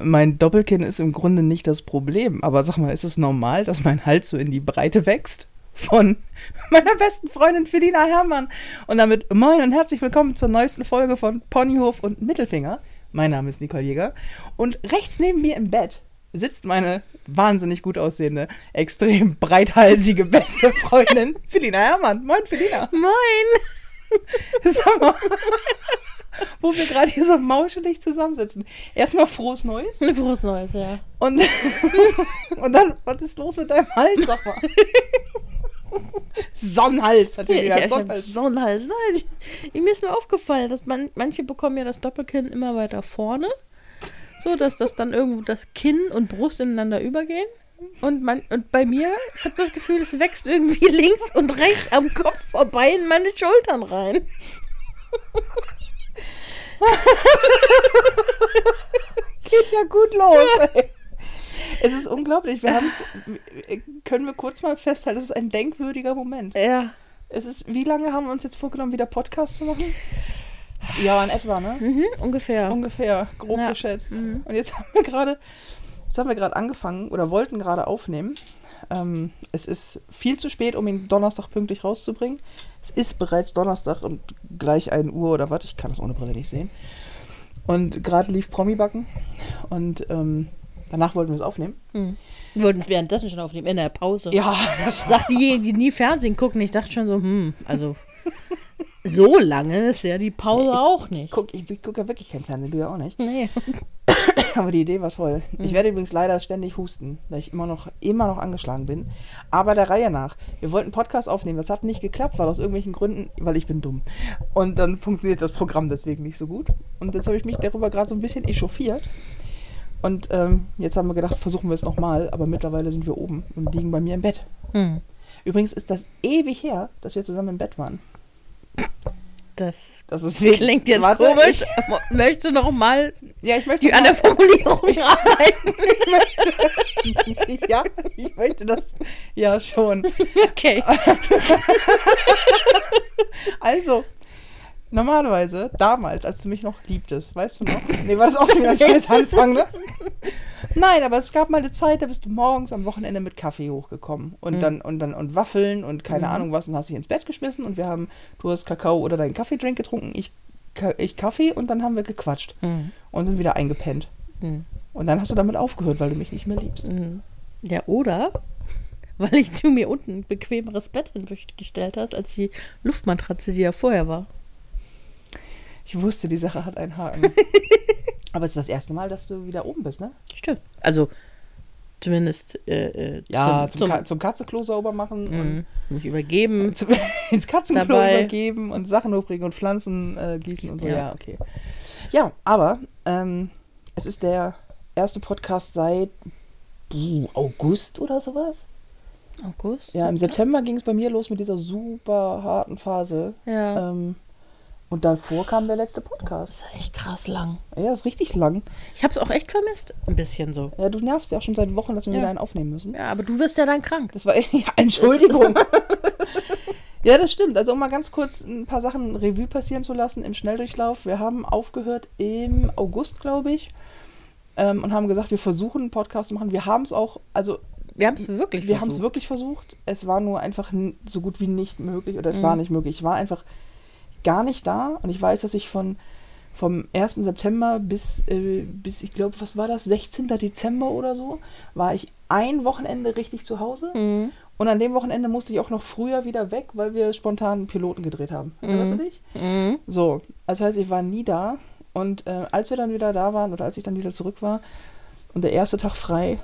mein Doppelkinn ist im Grunde nicht das Problem. Aber sag mal, ist es normal, dass mein Hals so in die Breite wächst? Von meiner besten Freundin Felina Herrmann. Und damit moin und herzlich willkommen zur neuesten Folge von Ponyhof und Mittelfinger. Mein Name ist Nicole Jäger. Und rechts neben mir im Bett sitzt meine wahnsinnig gut aussehende, extrem breithalsige beste Freundin Felina Herrmann. Moin, Felina. Moin. Sag mal, wo wir gerade hier so mauschelig zusammensitzen. Erstmal frohes Neues. Frohes Neues, ja. Und, und dann, was ist los mit deinem Hals, sag mal? Sonnenhals, hat die ich, gesagt. Sonnenhals. Sonnenhals. Nein, ich, mir ist nur aufgefallen, dass man, manche bekommen ja das Doppelkinn immer weiter vorne. So, dass das dann irgendwo das Kinn und Brust ineinander übergehen. Und, man, und bei mir, ich habe das Gefühl, es wächst irgendwie links und rechts am Kopf vorbei in meine Schultern rein. Geht ja gut los, ey. Es ist unglaublich. Wir haben es, können wir kurz mal festhalten, es ist ein denkwürdiger Moment. Ja. Es ist, wie lange haben wir uns jetzt vorgenommen, wieder Podcast zu machen? Ja, in etwa, ne? Mhm, ungefähr. Ungefähr, grob Ja. geschätzt. Mhm. Und jetzt haben wir gerade, jetzt haben wir gerade angefangen oder wollten gerade aufnehmen. Ähm, es ist viel zu spät, um ihn Donnerstag pünktlich rauszubringen. Es ist bereits Donnerstag und gleich 1 Uhr oder was. Ich kann das ohne Brille nicht sehen. Und gerade lief Promi-Backen. Und ähm, danach wollten wir es aufnehmen. Mhm. Wir wollten es währenddessen schon aufnehmen, in der Pause. Ja, das Sagt diejenigen, die nie Fernsehen gucken, ich dachte schon so, hm, also so lange ist ja die Pause auch nicht. guck, ich, ich gucke ja wirklich kein Fernsehen, du ja auch nicht. Nee. Aber die Idee war toll. Ich werde übrigens leider ständig husten, weil ich immer noch, immer noch angeschlagen bin. Aber der Reihe nach. Wir wollten einen Podcast aufnehmen. Das hat nicht geklappt, weil aus irgendwelchen Gründen, weil ich bin dumm. Und dann funktioniert das Programm deswegen nicht so gut. Und jetzt habe ich mich darüber gerade so ein bisschen echauffiert. Und ähm, jetzt haben wir gedacht, versuchen wir es nochmal. Aber mittlerweile sind wir oben und liegen bei mir im Bett. Hm. Übrigens ist das ewig her, dass wir zusammen im Bett waren. Das Das ist wirklich. klingt jetzt Warte, komisch. Möchtest du noch mal Ich, ja, ich möchte die an der Formulierung arbeiten? ich möchte, ja, ich möchte das ja schon. Okay. Also, normalerweise, damals, als du mich noch liebtest, weißt du noch? Nee, war das auch schon wieder ein scheiß Anfang, ne? Nein, aber es gab mal eine Zeit, da bist du morgens am Wochenende mit Kaffee hochgekommen und Mhm. dann und dann und Waffeln und keine Mhm. Ahnung was und hast dich ins Bett geschmissen und wir haben, du hast Kakao oder deinen Kaffeedrink getrunken, ich, ich Kaffee und dann haben wir gequatscht Hm. und sind wieder eingepennt. Hm. Und dann hast du damit aufgehört, weil du mich nicht mehr liebst. Hm. Ja, oder? Weil ich du mir unten ein bequemeres Bett hingestellt hast, als die Luftmatratze, die ja vorher war. Ich wusste, die Sache hat einen Haken. aber es ist das erste Mal, dass du wieder oben bist, ne? Stimmt. Also, zumindest äh, äh, Ja, zum, zum, Ka zum Katzenklo sauber machen und Mhm. mich übergeben. zum, ins Katzenklo Dabei. übergeben und Sachen hochbringen und Pflanzen äh, gießen und so. Ja, Ja. okay. Ja, aber ähm, es ist der erste Podcast seit August oder sowas. August? Ja, im September ging es bei mir los mit dieser super harten Phase. Ja. Ähm, und davor kam der letzte Podcast. Das ist echt krass lang. Ja, ist richtig lang. Ich habe es auch echt vermisst. Ein bisschen so. Ja, du nervst ja auch schon seit Wochen, dass wir Ja. wieder einen aufnehmen müssen. Ja, aber du wirst ja dann krank. Das war, ja, Entschuldigung. ja, das stimmt. Also, um mal ganz kurz ein paar Sachen Revue passieren zu lassen im Schnelldurchlauf. Wir haben aufgehört im August, glaube ich, ähm, und haben gesagt, wir versuchen einen Podcast zu machen. Wir haben es auch, also, Wir haben es wirklich wir haben es versucht. wirklich versucht. Es war nur einfach so gut wie nicht möglich, oder es Mhm. war nicht möglich. Ich war einfach gar nicht da und ich weiß, dass ich von vom 1. September bis, äh, bis ich glaube, was war das, 16. Dezember oder so, war ich ein Wochenende richtig zu Hause. Mhm. Und an dem Wochenende musste ich auch noch früher wieder weg, weil wir spontan einen Piloten gedreht haben. Erinnerst du dich? Mhm. So, das heißt, ich war nie da. Und äh, als wir dann wieder da waren oder als ich dann wieder zurück war und der erste Tag frei,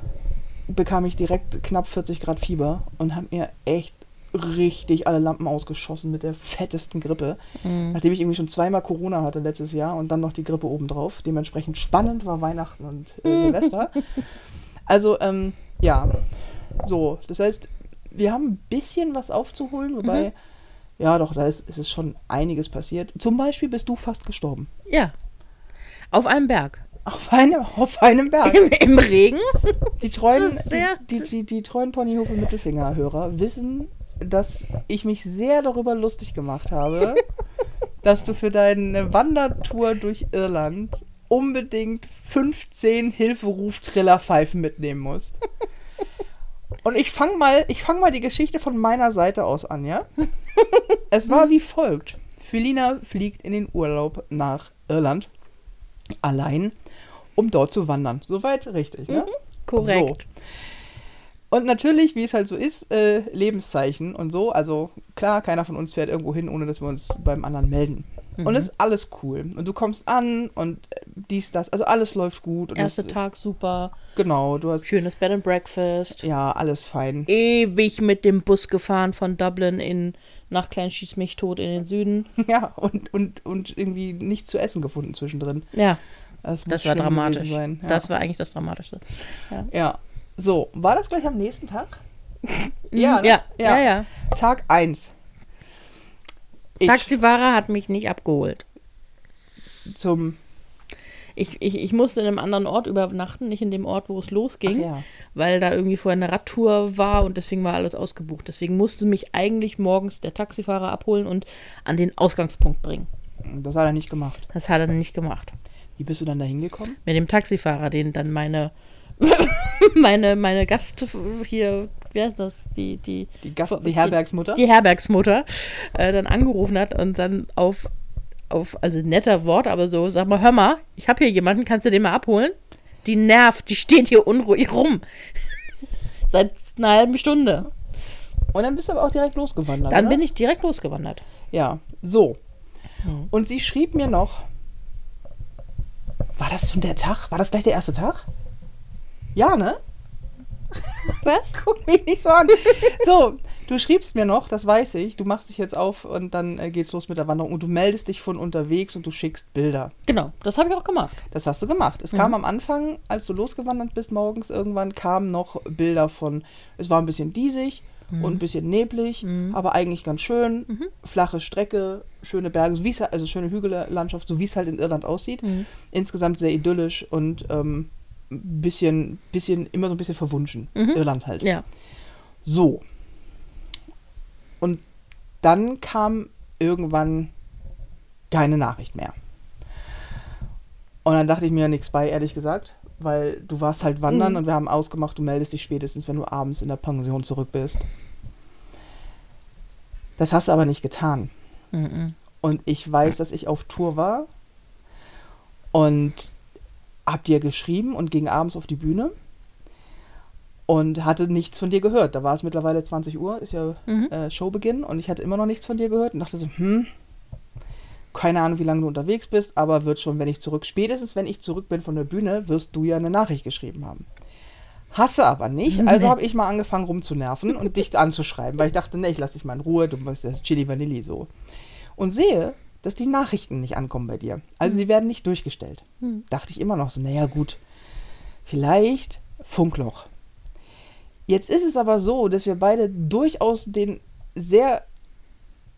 bekam ich direkt knapp 40 Grad Fieber und habe mir echt richtig alle Lampen ausgeschossen mit der fettesten Grippe. Mhm. Nachdem ich irgendwie schon zweimal Corona hatte letztes Jahr und dann noch die Grippe obendrauf. Dementsprechend spannend war Weihnachten und äh, Silvester. Also, ähm, ja, so. Das heißt, wir haben ein bisschen was aufzuholen, wobei, Mhm. ja doch, da ist, ist es schon einiges passiert. Zum Beispiel bist du fast gestorben. Ja. Auf einem Berg. Auf einem, auf einem Berg. Im, Im Regen? Die treuen, die, die, die, die treuen Ponyhof- und Mittelfinger-Hörer wissen, dass ich mich sehr darüber lustig gemacht habe, dass du für deine Wandertour durch Irland unbedingt 15 Hilferuf-Trillerpfeifen mitnehmen musst. Und ich fange mal, ich fang mal die Geschichte von meiner Seite aus an, ja? es war wie folgt. Felina fliegt in den Urlaub nach Irland. Allein, um dort zu wandern. Soweit richtig, ne? Korrekt. So. Und natürlich, wie es halt so ist, äh, Lebenszeichen und so. Also klar, keiner von uns fährt irgendwo hin, ohne dass wir uns beim anderen melden. Und es ist alles cool. Und du kommst an und äh, dies, das. Also alles läuft gut. Und Erster Tag super. Genau, du hast Schönes Bed and Breakfast. ja alles fein. Ewig mit dem Bus gefahren von Dublin in nach Klein Schieß mich tot in den Süden. Ja, und, und, und irgendwie nichts zu essen gefunden zwischendrin. Ja, Das, das war dramatisch. Ja. Das war eigentlich das Dramatische. ja. So, war das gleich am nächsten Tag? ja, ne? ja, ja, ja. Tag 1. Ich Taxifahrer hat mich nicht abgeholt. zum. Ich, ich, ich musste in einem anderen Ort übernachten, nicht in dem Ort, wo es losging, ja. weil da irgendwie vorher eine Radtour war und deswegen war alles ausgebucht. Deswegen musste mich eigentlich morgens der Taxifahrer abholen und an den Ausgangspunkt bringen. Das hat er nicht gemacht. Das hat er nicht gemacht. Wie bist du dann da hingekommen? Mit dem Taxifahrer, den dann meine, meine, meine Gast hier, wer ist das? Die, die, Die, Gast, die Herbergsmutter? die Herbergsmutter äh, dann angerufen hat und dann auf, auf, also netter Wort, aber so, sag mal, hör mal, ich habe hier jemanden, kannst du den mal abholen? Die nervt, die steht hier unruhig rum. Seit einer halben Stunde. Und dann bist du aber auch direkt losgewandert. Dann oder? bin ich direkt losgewandert. Ja, so. Mhm. Und sie schrieb mir noch. War das schon der Tag? War das gleich der erste Tag? Ja, ne? Was? Guck mich nicht so an. So, du schriebst mir noch, das weiß ich. Du machst dich jetzt auf und dann äh, geht's los mit der Wanderung. Und du meldest dich von unterwegs und du schickst Bilder. Genau, das habe ich auch gemacht. Das hast du gemacht. Es kam am Anfang, als du losgewandert bist morgens, irgendwann kamen noch Bilder von, es war ein bisschen diesig und ein bisschen neblig, aber eigentlich ganz schön. Flache Strecke, schöne Berge, so es, also schöne Hügellandschaft, so wie es halt in Irland aussieht. Insgesamt sehr idyllisch und ähm, bisschen, bisschen, immer so ein bisschen verwunschen. Irland halt. Ja. So. Und dann kam irgendwann keine Nachricht mehr. Und dann dachte ich mir nichts bei, ehrlich gesagt, weil du warst halt wandern Mhm. und wir haben ausgemacht, du meldest dich spätestens, wenn du abends in der Pension zurück bist. Das hast du aber nicht getan. Mhm. Und ich weiß, dass ich auf Tour war und hab dir geschrieben und ging abends auf die Bühne und hatte nichts von dir gehört. Da war es mittlerweile 20 Uhr, ist ja Mhm. äh, Showbeginn und ich hatte immer noch nichts von dir gehört und dachte so, hm, keine Ahnung, wie lange du unterwegs bist, aber wird schon, wenn ich zurück, spätestens wenn ich zurück bin von der Bühne, wirst du ja eine Nachricht geschrieben haben. Hasse aber nicht, also Nee. habe ich mal angefangen rumzunerven und dich anzuschreiben, weil ich dachte, ne, ich lass dich mal in Ruhe, du bist ja Chili Vanilli so. Und sehe, dass die Nachrichten nicht ankommen bei dir. Also sie werden nicht durchgestellt. Hm. Dachte ich immer noch so, naja gut, vielleicht Funkloch. Jetzt ist es aber so, dass wir beide durchaus den sehr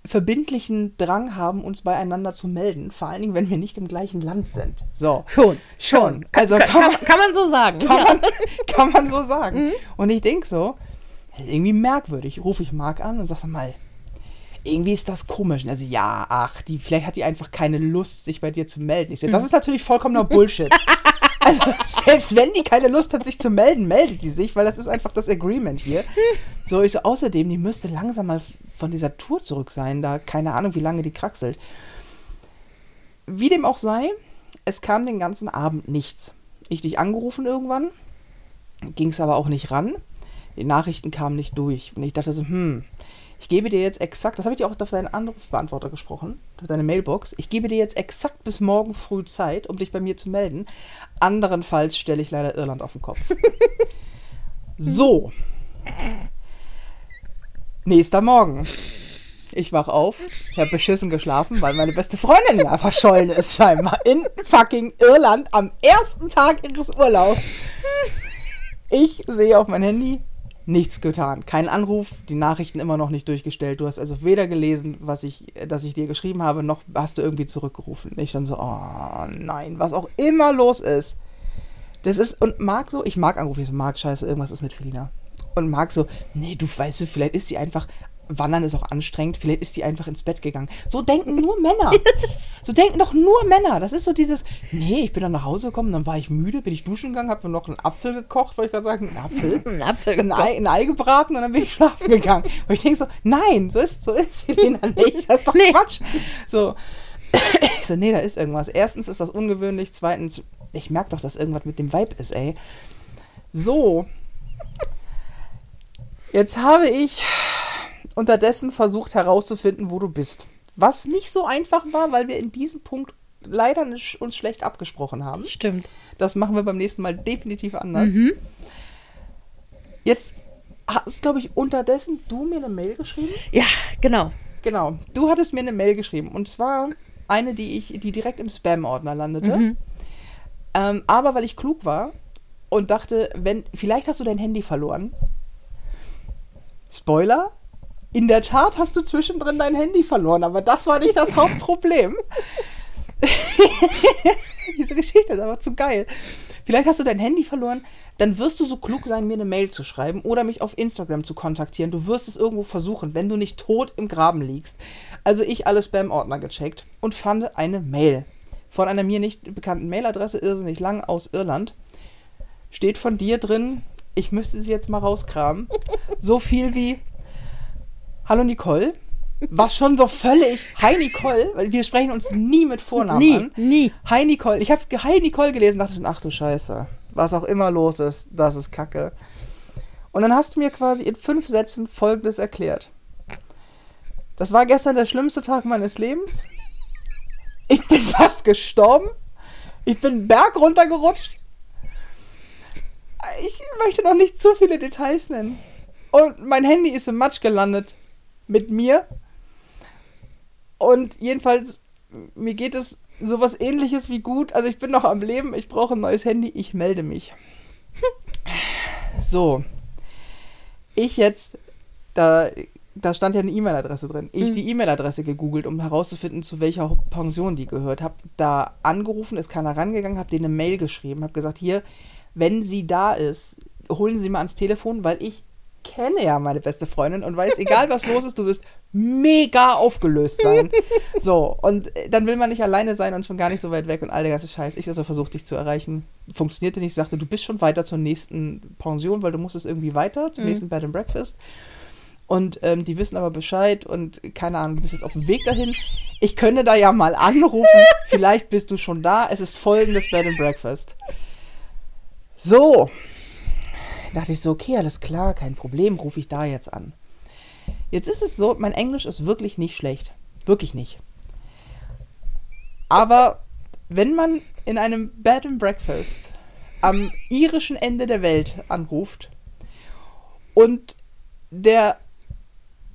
verbindlichen Drang haben, uns beieinander zu melden. Vor allen Dingen, wenn wir nicht im gleichen Land sind. So. Schon. Schon. Also Kann, kann man, kann, man so sagen. kann ja. man, kann man so sagen. Mhm. Und ich denke so, irgendwie merkwürdig. Rufe ich Marc an und sag sag mal, irgendwie ist das komisch. Und er so, ja, ach, die, vielleicht hat die einfach keine Lust, sich bei dir zu melden. Ich Mhm. das ist natürlich vollkommener Bullshit. also, selbst wenn die keine Lust hat, sich zu melden, meldet die sich, weil das ist einfach das Agreement hier. So, ich so, außerdem, die müsste langsam mal von dieser Tour zurück sein, da keine Ahnung, wie lange die kraxelt. Wie dem auch sei, es kam den ganzen Abend nichts. Ich dich angerufen irgendwann, ging es aber auch nicht ran. Die Nachrichten kamen nicht durch. Und ich dachte so, hm, ich gebe dir jetzt exakt, das habe ich dir auch auf deinen Anrufbeantworter gesprochen, auf deine Mailbox. Ich gebe dir jetzt exakt bis morgen früh Zeit, um dich bei mir zu melden. Anderenfalls stelle ich leider Irland auf den Kopf. so. Nächster Morgen. Ich wach auf, ich habe beschissen geschlafen, weil meine beste Freundin ja verschollen ist scheinbar in fucking Irland am ersten Tag ihres Urlaubs. Ich sehe auf mein Handy, nichts getan. Kein Anruf, die Nachrichten immer noch nicht durchgestellt. Du hast also weder gelesen, was ich, dass ich dir geschrieben habe, noch hast du irgendwie zurückgerufen. Ich dann so, oh nein, was auch immer los ist. Das ist, und Marc so, ich mag Anrufe, ich so, Marc, scheiße, irgendwas ist mit Felina. Und Marc so, nee, du weißt du, vielleicht ist sie einfach Wandern ist auch anstrengend, vielleicht ist sie einfach ins Bett gegangen. So denken nur Männer. So denken doch nur Männer. Das ist so dieses, nee, ich bin dann nach Hause gekommen, dann war ich müde, bin ich duschen gegangen, habe mir noch einen Apfel gekocht, wollte ich gerade sagen, einen Apfel? Ein Apfel ein Ei, ein Ei gebraten und dann bin ich schlafen gegangen. Und ich denke so, nein, so ist, so ist Felina nicht. Das ist doch Nee. Quatsch. So. Ich so, nee, da ist irgendwas. Erstens ist das ungewöhnlich. Zweitens, ich merke doch, dass irgendwas mit dem Vibe ist, ey. So. Jetzt habe ich unterdessen versucht herauszufinden, wo du bist. Was nicht so einfach war, weil wir in diesem Punkt leider nicht- uns schlecht abgesprochen haben. Stimmt. Das machen wir beim nächsten Mal definitiv anders. Mhm. Jetzt hast, glaube ich, unterdessen du mir eine Mail geschrieben. Ja, genau. Genau. Du hattest mir eine Mail geschrieben. Und zwar eine, die ich, die direkt im Spam-Ordner landete. Mhm. Ähm, aber weil ich klug war und dachte, wenn, vielleicht hast du dein Handy verloren. Spoiler. In der Tat hast du zwischendrin dein Handy verloren, aber das war nicht das Hauptproblem. Diese Geschichte ist aber zu geil. Vielleicht hast du dein Handy verloren, dann wirst du so klug sein, mir eine Mail zu schreiben oder mich auf Instagram zu kontaktieren. Du wirst es irgendwo versuchen, wenn du nicht tot im Graben liegst. Also ich alle Spam-Ordner gecheckt und fand eine Mail von einer mir nicht bekannten Mailadresse, irrsinnig lang, aus Irland. Steht von dir drin, ich müsste sie jetzt mal rauskramen. So viel wie Hallo Nicole. Was schon so völlig. Hi Nicole, weil wir sprechen uns nie mit Vornamen Nie, an. nie. Hi Nicole. Ich habe Hi Nicole gelesen und dachte, schon, ach du Scheiße. Was auch immer los ist, das ist Kacke. Und dann hast du mir quasi in fünf Sätzen Folgendes erklärt. Das war gestern der schlimmste Tag meines Lebens. Ich bin fast gestorben. Ich bin Berg runtergerutscht. Ich möchte noch nicht zu viele Details nennen. Und mein Handy ist im Matsch gelandet. Mit mir. Und jedenfalls, mir geht es sowas ähnliches wie gut. Also ich bin noch am Leben, ich brauche ein neues Handy, ich melde mich. So. Ich jetzt, da, da stand ja eine E-Mail-Adresse drin. Ich Mhm. die E-Mail-Adresse gegoogelt, um herauszufinden, zu welcher Pension die gehört. Hab da angerufen, ist keiner rangegangen, hab denen eine Mail geschrieben, hab gesagt, hier, wenn sie da ist, holen Sie mal ans Telefon, weil ich kenne ja meine beste Freundin und weiß, egal was los ist, du wirst mega aufgelöst sein. So, und äh, dann will man nicht alleine sein und schon gar nicht so weit weg und all der ganze Scheiß. Ich also versucht, dich zu erreichen. Funktionierte nicht. Ich sagte, du bist schon weiter zur nächsten Pension, weil du musstest irgendwie weiter zum Mhm. nächsten Bed and Breakfast. Und ähm, die wissen aber Bescheid und keine Ahnung, du bist jetzt auf dem Weg dahin. Ich könnte da ja mal anrufen. Vielleicht bist du schon da. Es ist folgendes Bed and Breakfast. So. Dachte ich so, okay, alles klar, kein Problem, rufe ich da jetzt an. Jetzt ist es so, mein Englisch ist wirklich nicht schlecht. Wirklich nicht. Aber wenn man in einem Bed and Breakfast am irischen Ende der Welt anruft und der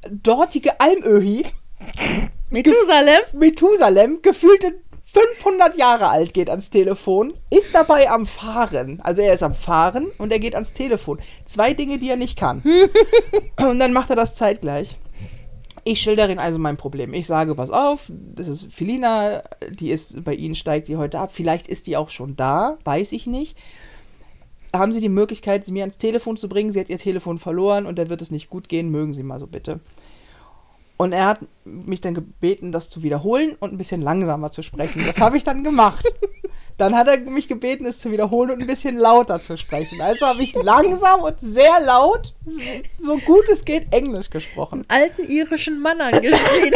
dortige Almöhi Methusalem? Methusalem gefühlte 500 Jahre alt geht ans Telefon, ist dabei am Fahren. Also er ist am Fahren und er geht ans Telefon. Zwei Dinge, die er nicht kann. und dann macht er das zeitgleich. Ich schildere ihm also mein Problem. Ich sage, pass auf, das ist Felina, die ist bei Ihnen, steigt die heute ab. Vielleicht ist die auch schon da, weiß ich nicht. Haben Sie die Möglichkeit, sie mir ans Telefon zu bringen? Sie hat ihr Telefon verloren und da wird es nicht gut gehen. Mögen Sie mal so bitte. Und er hat mich dann gebeten, das zu wiederholen und ein bisschen langsamer zu sprechen. Das habe ich dann gemacht. Dann hat er mich gebeten, es zu wiederholen und ein bisschen lauter zu sprechen. Also habe ich langsam und sehr laut, so gut es geht, Englisch gesprochen. Alten irischen Mann angeschrien.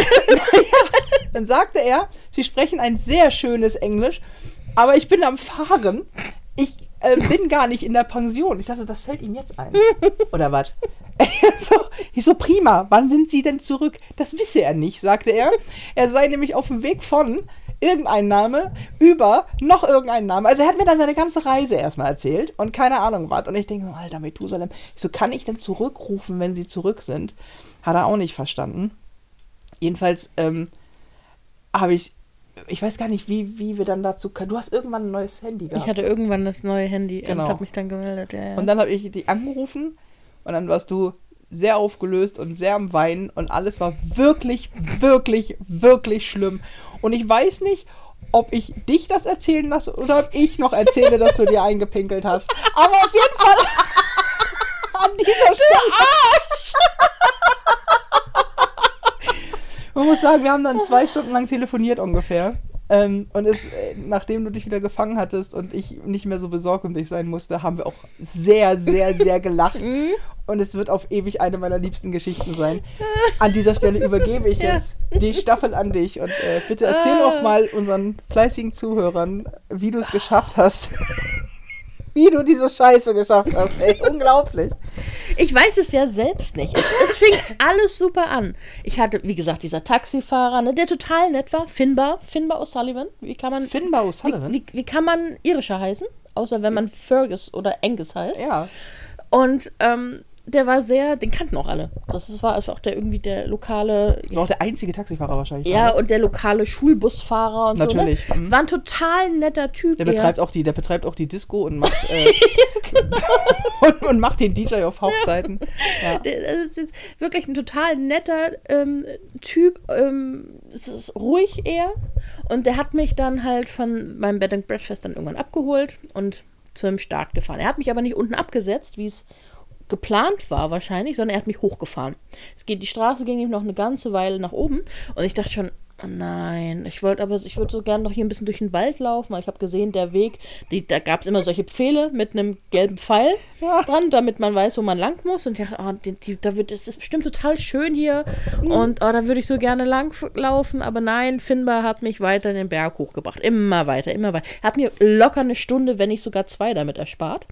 Dann sagte er, sie sprechen ein sehr schönes Englisch, aber ich bin am Fahren. Ich äh, bin gar nicht in der Pension. Ich dachte, das fällt ihm jetzt ein. Oder was? so, ich so, prima, wann sind Sie denn zurück? Das wisse er nicht, sagte er. Er sei nämlich auf dem Weg von irgendein Name über noch irgendein Name. Also er hat mir dann seine ganze Reise erstmal erzählt und keine Ahnung was. Und ich denke so, alter Methusalem, ich so, kann ich denn zurückrufen, wenn Sie zurück sind? Hat er auch nicht verstanden. Jedenfalls ähm, habe ich, ich weiß gar nicht, wie, wie wir dann dazu kamen. Du hast irgendwann ein neues Handy gehabt. Ich hatte irgendwann das neue Handy Genau. und habe mich dann gemeldet. Ja, ja. Und dann habe ich die angerufen und dann warst du sehr aufgelöst und sehr am Weinen und alles war wirklich, wirklich, wirklich schlimm. Und ich weiß nicht, ob ich dich das erzählen lasse oder ob ich noch erzähle, dass du dir eingepinkelt hast. Aber auf jeden Fall an dieser Stelle. Man muss sagen, wir haben dann zwei Stunden lang telefoniert ungefähr. Ähm, und es, äh, nachdem du dich wieder gefangen hattest und ich nicht mehr so besorgt um dich sein musste, haben wir auch sehr, sehr, sehr gelacht. Mhm. und es wird auf ewig eine meiner liebsten Geschichten sein. An dieser Stelle übergebe ich jetzt die Staffel an dich und äh, bitte erzähl Ah. auch mal unseren fleißigen Zuhörern, wie du es geschafft hast. wie du diese Scheiße geschafft hast. Ey, unglaublich. Ich weiß es ja selbst nicht. Es, es fing alles super an. Ich hatte, wie gesagt, dieser Taxifahrer, ne, der total nett war. Finbar, Finbar O'Sullivan. Wie kann man, Finbar wie, O'Sullivan? wie, wie kann man irischer heißen? Außer wenn man Fergus oder Angus heißt. Ja. Und ähm, der war sehr, den kannten auch alle. Das war also auch der irgendwie der lokale, Das war auch der einzige Taxifahrer wahrscheinlich. ja, oder? und der lokale Schulbusfahrer und Natürlich, so. Ne? mhm. Es war ein total netter Typ. Der betreibt, auch die, der betreibt auch die Disco und macht, äh, und, und macht den DJ auf Hochzeiten. Ja. Der, das ist wirklich ein total netter ähm, Typ. Ähm, es ist ruhig eher. Und der hat mich dann halt von meinem Bed and Breakfast dann irgendwann abgeholt und zum Start gefahren. Er hat mich aber nicht unten abgesetzt, wie es geplant war wahrscheinlich, sondern er hat mich hochgefahren. Es geht, die Straße ging ihm noch eine ganze Weile nach oben und ich dachte schon, oh nein, ich wollte aber, ich würde so gerne noch hier ein bisschen durch den Wald laufen, weil ich habe gesehen, der Weg, die, da gab es immer solche Pfähle mit einem gelben Pfeil Ja. dran, damit man weiß, wo man lang muss. Und ich dachte, oh, die, die, da wird, es ist bestimmt total schön hier und oh, da würde ich so gerne lang laufen, aber nein, Finbar hat mich weiter den Berg hochgebracht, immer weiter, immer weiter. Er hat mir locker eine Stunde, wenn nicht sogar zwei damit erspart.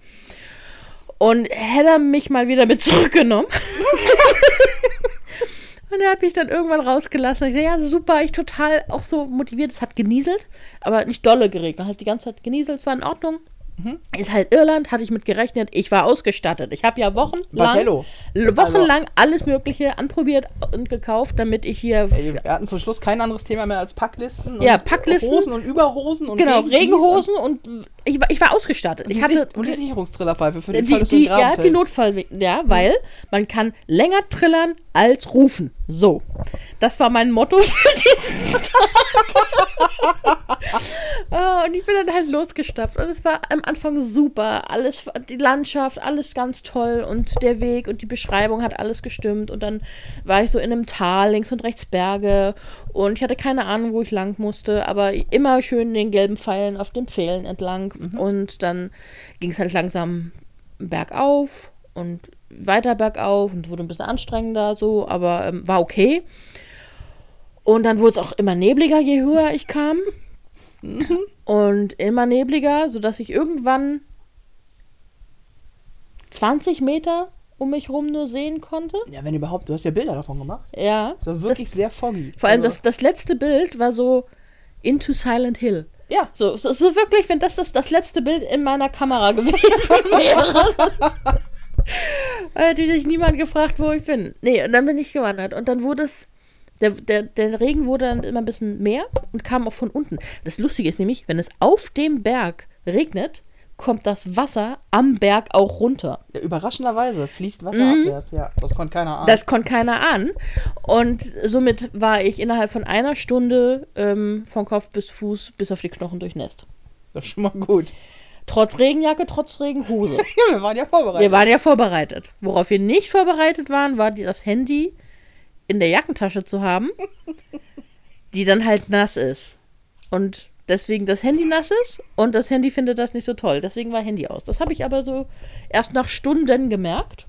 Und hätte er mich mal wieder mit zurückgenommen. Und er hat mich dann irgendwann rausgelassen. Ich sage, ja, super, ich total auch so motiviert. Es hat genieselt, aber nicht dolle geregnet. Hat die ganze Zeit genieselt, es war in Ordnung. Ist halt Irland, hatte ich mit gerechnet. Ich war ausgestattet. Ich habe ja wochenlang, l- wochenlang alles Mögliche anprobiert und gekauft, damit ich hier. Ey, wir hatten zum Schluss kein anderes Thema mehr als Packlisten. Ja, und Packlisten. Hosen und Überhosen und genau, Regenhosen und ich war, ich war ausgestattet. Und Ich die, hatte und die Sicherungstrillerpfeife für den die, Fall, dass du die, Graben ja, die fällst. Notfall, ja, weil man kann länger trillern als rufen. So, das war mein Motto für diesen Tag. oh, und ich bin dann halt losgestapft. Und es war am Anfang super, alles, die Landschaft, alles ganz toll. Und der Weg und die Beschreibung hat alles gestimmt. Und dann war ich so in einem Tal, links und rechts Berge. Und ich hatte keine Ahnung, wo ich lang musste, aber immer schön den gelben Pfeilen auf den Pfählen entlang. Und dann ging es halt langsam bergauf. Und weiter bergauf und wurde ein bisschen anstrengender so, aber ähm, war okay. Und dann wurde es auch immer nebliger, je höher ich kam. und immer nebliger, sodass ich irgendwann 20 Meter um mich rum nur sehen konnte. Ja, wenn überhaupt. Du hast ja Bilder davon gemacht. Ja. Das war wirklich das, sehr foggy. vor allem Also, das, das letzte Bild war so Into Silent Hill. Ja, So, so, so wirklich, wenn das, das das letzte Bild in meiner Kamera gewesen wäre. Hätte sich niemand gefragt, wo ich bin. Nee, und dann bin ich gewandert. Und dann wurde es. Der, der, der Regen wurde dann immer ein bisschen mehr und kam auch von unten. Das Lustige ist nämlich, wenn es auf dem Berg regnet, kommt das Wasser am Berg auch runter. ja, überraschenderweise fließt Wasser abwärts. Ja, das konnte keiner ahnen. Mhm. Das konnte keiner an. Und somit war ich innerhalb von einer Stunde ähm, von Kopf bis Fuß bis auf die Knochen durchnässt. das ist schon mal gut. Trotz Regenjacke, trotz Regenhose. Ja, wir waren ja vorbereitet. Wir waren ja vorbereitet. Worauf wir nicht vorbereitet waren, war das Handy in der Jackentasche zu haben, die dann halt nass ist. Und deswegen das Handy nass ist und das Handy findet das nicht so toll. Deswegen war Handy aus. Das habe ich aber so erst nach Stunden gemerkt.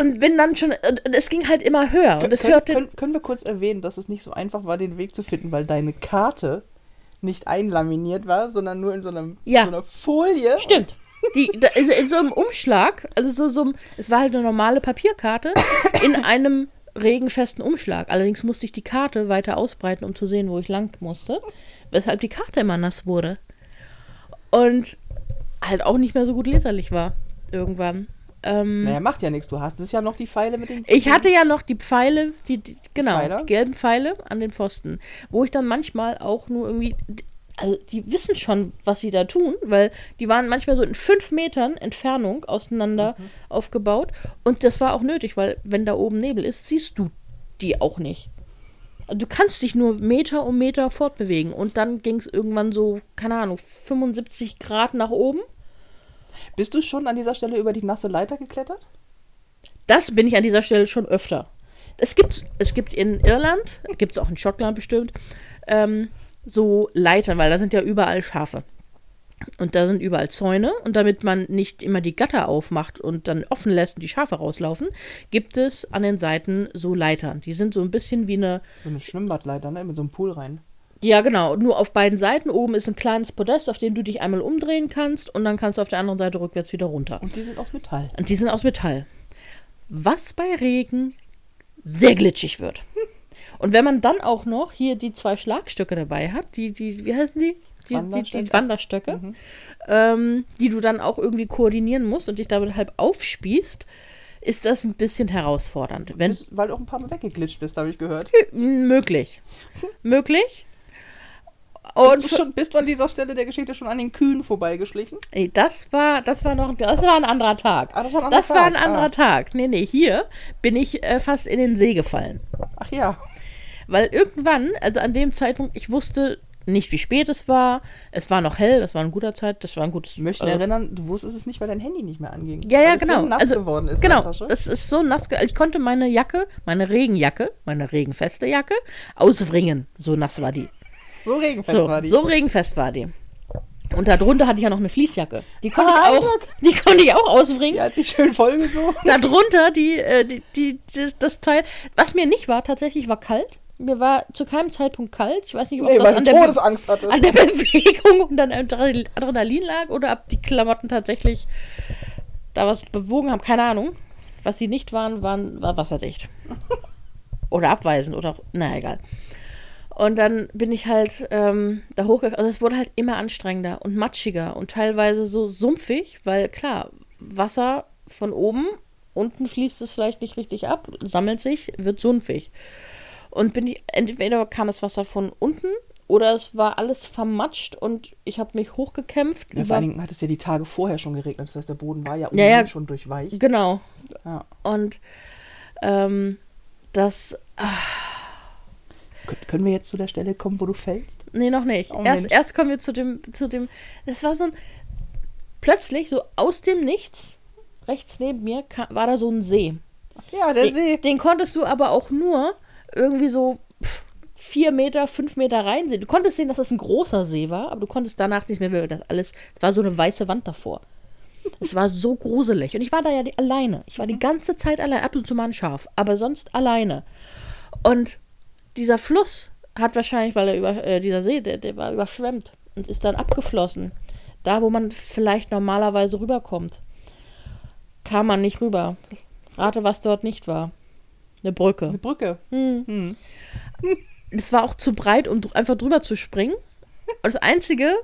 Und bin dann schon, es ging halt immer höher. Und es können, hörte, können, können wir kurz erwähnen, dass es nicht so einfach war, den Weg zu finden, weil deine Karte nicht einlaminiert war, sondern nur in so, einem, Ja. so einer Folie. Stimmt. Die, also in so einem Umschlag, also so, so einem, es war halt eine normale Papierkarte in einem regenfesten Umschlag. Allerdings musste ich die Karte weiter ausbreiten, um zu sehen, wo ich lang musste, weshalb die Karte immer nass wurde. Und halt auch nicht mehr so gut leserlich war irgendwann. Ähm, Naja, macht ja nichts. Du hast es ja noch die Pfeile mit den. ich hatte ja noch die Pfeile, die, die genau, Pfeiler? die gelben Pfeile an den Pfosten, wo ich dann manchmal auch nur irgendwie, also die wissen schon, was sie da tun, weil die waren manchmal so in fünf Metern Entfernung auseinander Mhm. aufgebaut und das war auch nötig, weil wenn da oben Nebel ist, siehst du die auch nicht. Also Du kannst dich nur Meter um Meter fortbewegen und dann ging es irgendwann so, keine Ahnung, 75 Grad nach oben. Bist du schon an dieser Stelle über die nasse Leiter geklettert? Das bin ich an dieser Stelle schon öfter. es gibt, es gibt in Irland, gibt es auch in Schottland bestimmt, ähm, so Leitern, weil da sind ja überall Schafe. Und da sind überall Zäune. Und damit man nicht immer die Gatter aufmacht und dann offen lässt und die Schafe rauslaufen, gibt es an den Seiten so Leitern. Die sind so ein bisschen wie eine. So eine Schwimmbadleiter, ne? Mit so einem Pool rein. Ja, genau. Nur auf beiden Seiten. Oben ist ein kleines Podest, auf dem du dich einmal umdrehen kannst. Und dann kannst du auf der anderen Seite rückwärts wieder runter. Und die sind aus Metall. Und die sind aus Metall. Was bei Regen sehr glitschig wird. Und wenn man dann auch noch hier die zwei Schlagstöcke dabei hat, die, die, wie heißen die? Die, die, die Wanderstöcke. Wanderstöcke, Mhm. ähm, die du dann auch irgendwie koordinieren musst und dich damit halb aufspießt, ist das ein bisschen herausfordernd. Wenn Bis- Weil du auch ein paar Mal weggeglitscht bist, habe ich gehört. möglich. möglich. Und bist du, schon, bist du an dieser Stelle der Geschichte schon an den Kühen vorbeigeschlichen? Ey, das war, das war noch, das war ein anderer Tag. Ah, das war ein anderer das war ein Tag. anderer Ah. Tag. Nee, nee, hier bin ich äh, fast in den See gefallen. Ach ja. Weil irgendwann, also an dem Zeitpunkt, ich wusste nicht, wie spät es war. Es war noch hell, das war ein guter Zeit, das war ein gutes. Ich möchte also, erinnern, du wusstest es nicht, weil dein Handy nicht mehr anging. Ja, ja, genau. So nass also, geworden ist genau, es ist so nass. ge- Ich konnte meine Jacke, meine Regenjacke, meine regenfeste Jacke, auswringen. So nass war die. So regenfest So, war die. so regenfest war die. Und darunter hatte ich ja noch eine Fließjacke. Die konnte Ah, ich auch, Eindruck. die konnte ich auch auswringen. Die hat sich schön vollgesogen. Darunter die, äh, die, die, die, das Teil. Was mir nicht war, tatsächlich war kalt. Mir war zu keinem Zeitpunkt kalt. Ich weiß nicht, ob Nee, das an der, Todesangst hatte. an der Bewegung und dann Adre- Adrenalin lag oder ob die Klamotten tatsächlich da was bewogen haben. Keine Ahnung. Was sie nicht waren, waren war wasserdicht. oder abweisend oder auch, na egal. Und dann bin ich halt ähm, da hochgegangen. Also es wurde halt immer anstrengender und matschiger und teilweise so sumpfig, weil klar, Wasser von oben, unten fließt es vielleicht nicht richtig ab, sammelt sich, wird sumpfig. Und bin ich, entweder kam das Wasser von unten oder es war alles vermatscht und ich habe mich hochgekämpft. Ja, vor allen Dingen hat es ja die Tage vorher schon geregnet. Das heißt, der Boden war ja, Ja, ja. schon durchweicht. genau. Ja. Und ähm, das, Kön- Können wir jetzt zu der Stelle kommen, wo du fällst? nee, noch nicht. Oh, erst, erst kommen wir zu dem, zu dem, das war so ein, plötzlich, so aus dem Nichts, rechts neben mir, kam, war da so ein See. Ja, der den, See. Den konntest du aber auch nur irgendwie so pff, vier Meter, fünf Meter reinsehen. Du konntest sehen, dass das ein großer See war, aber du konntest danach nicht mehr, weil das alles, es war so eine weiße Wand davor. Es war so gruselig. Und ich war da ja die, alleine. Ich war die ganze Zeit allein, ab und zu mal ein Schaf, aber sonst alleine. Und dieser Fluss hat wahrscheinlich, weil er über, äh, dieser See, der, der war überschwemmt und ist dann abgeflossen. Da, wo man vielleicht normalerweise rüberkommt, kam man nicht rüber. Rate, was dort nicht war. Eine Brücke. Eine Brücke. Hm. Hm. Das war auch zu breit, um einfach drüber zu springen. Und das Einzige,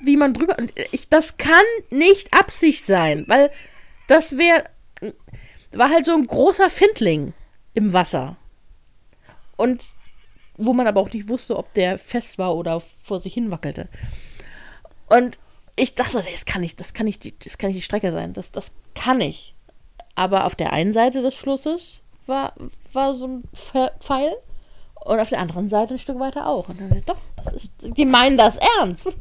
wie man drüber. Und ich, das kann nicht Absicht sein, weil das wäre. War halt so ein großer Findling im Wasser. Und wo man aber auch nicht wusste, ob der fest war oder vor sich hin wackelte. Und ich dachte, das kann nicht, das kann nicht, die, das kann nicht die Strecke sein. Das, das kann nicht. Aber auf der einen Seite des Flusses war, war so ein Pfe- Pfeil und auf der anderen Seite ein Stück weiter auch. Und dann dachte ich, doch, das ist, die meinen das ernst.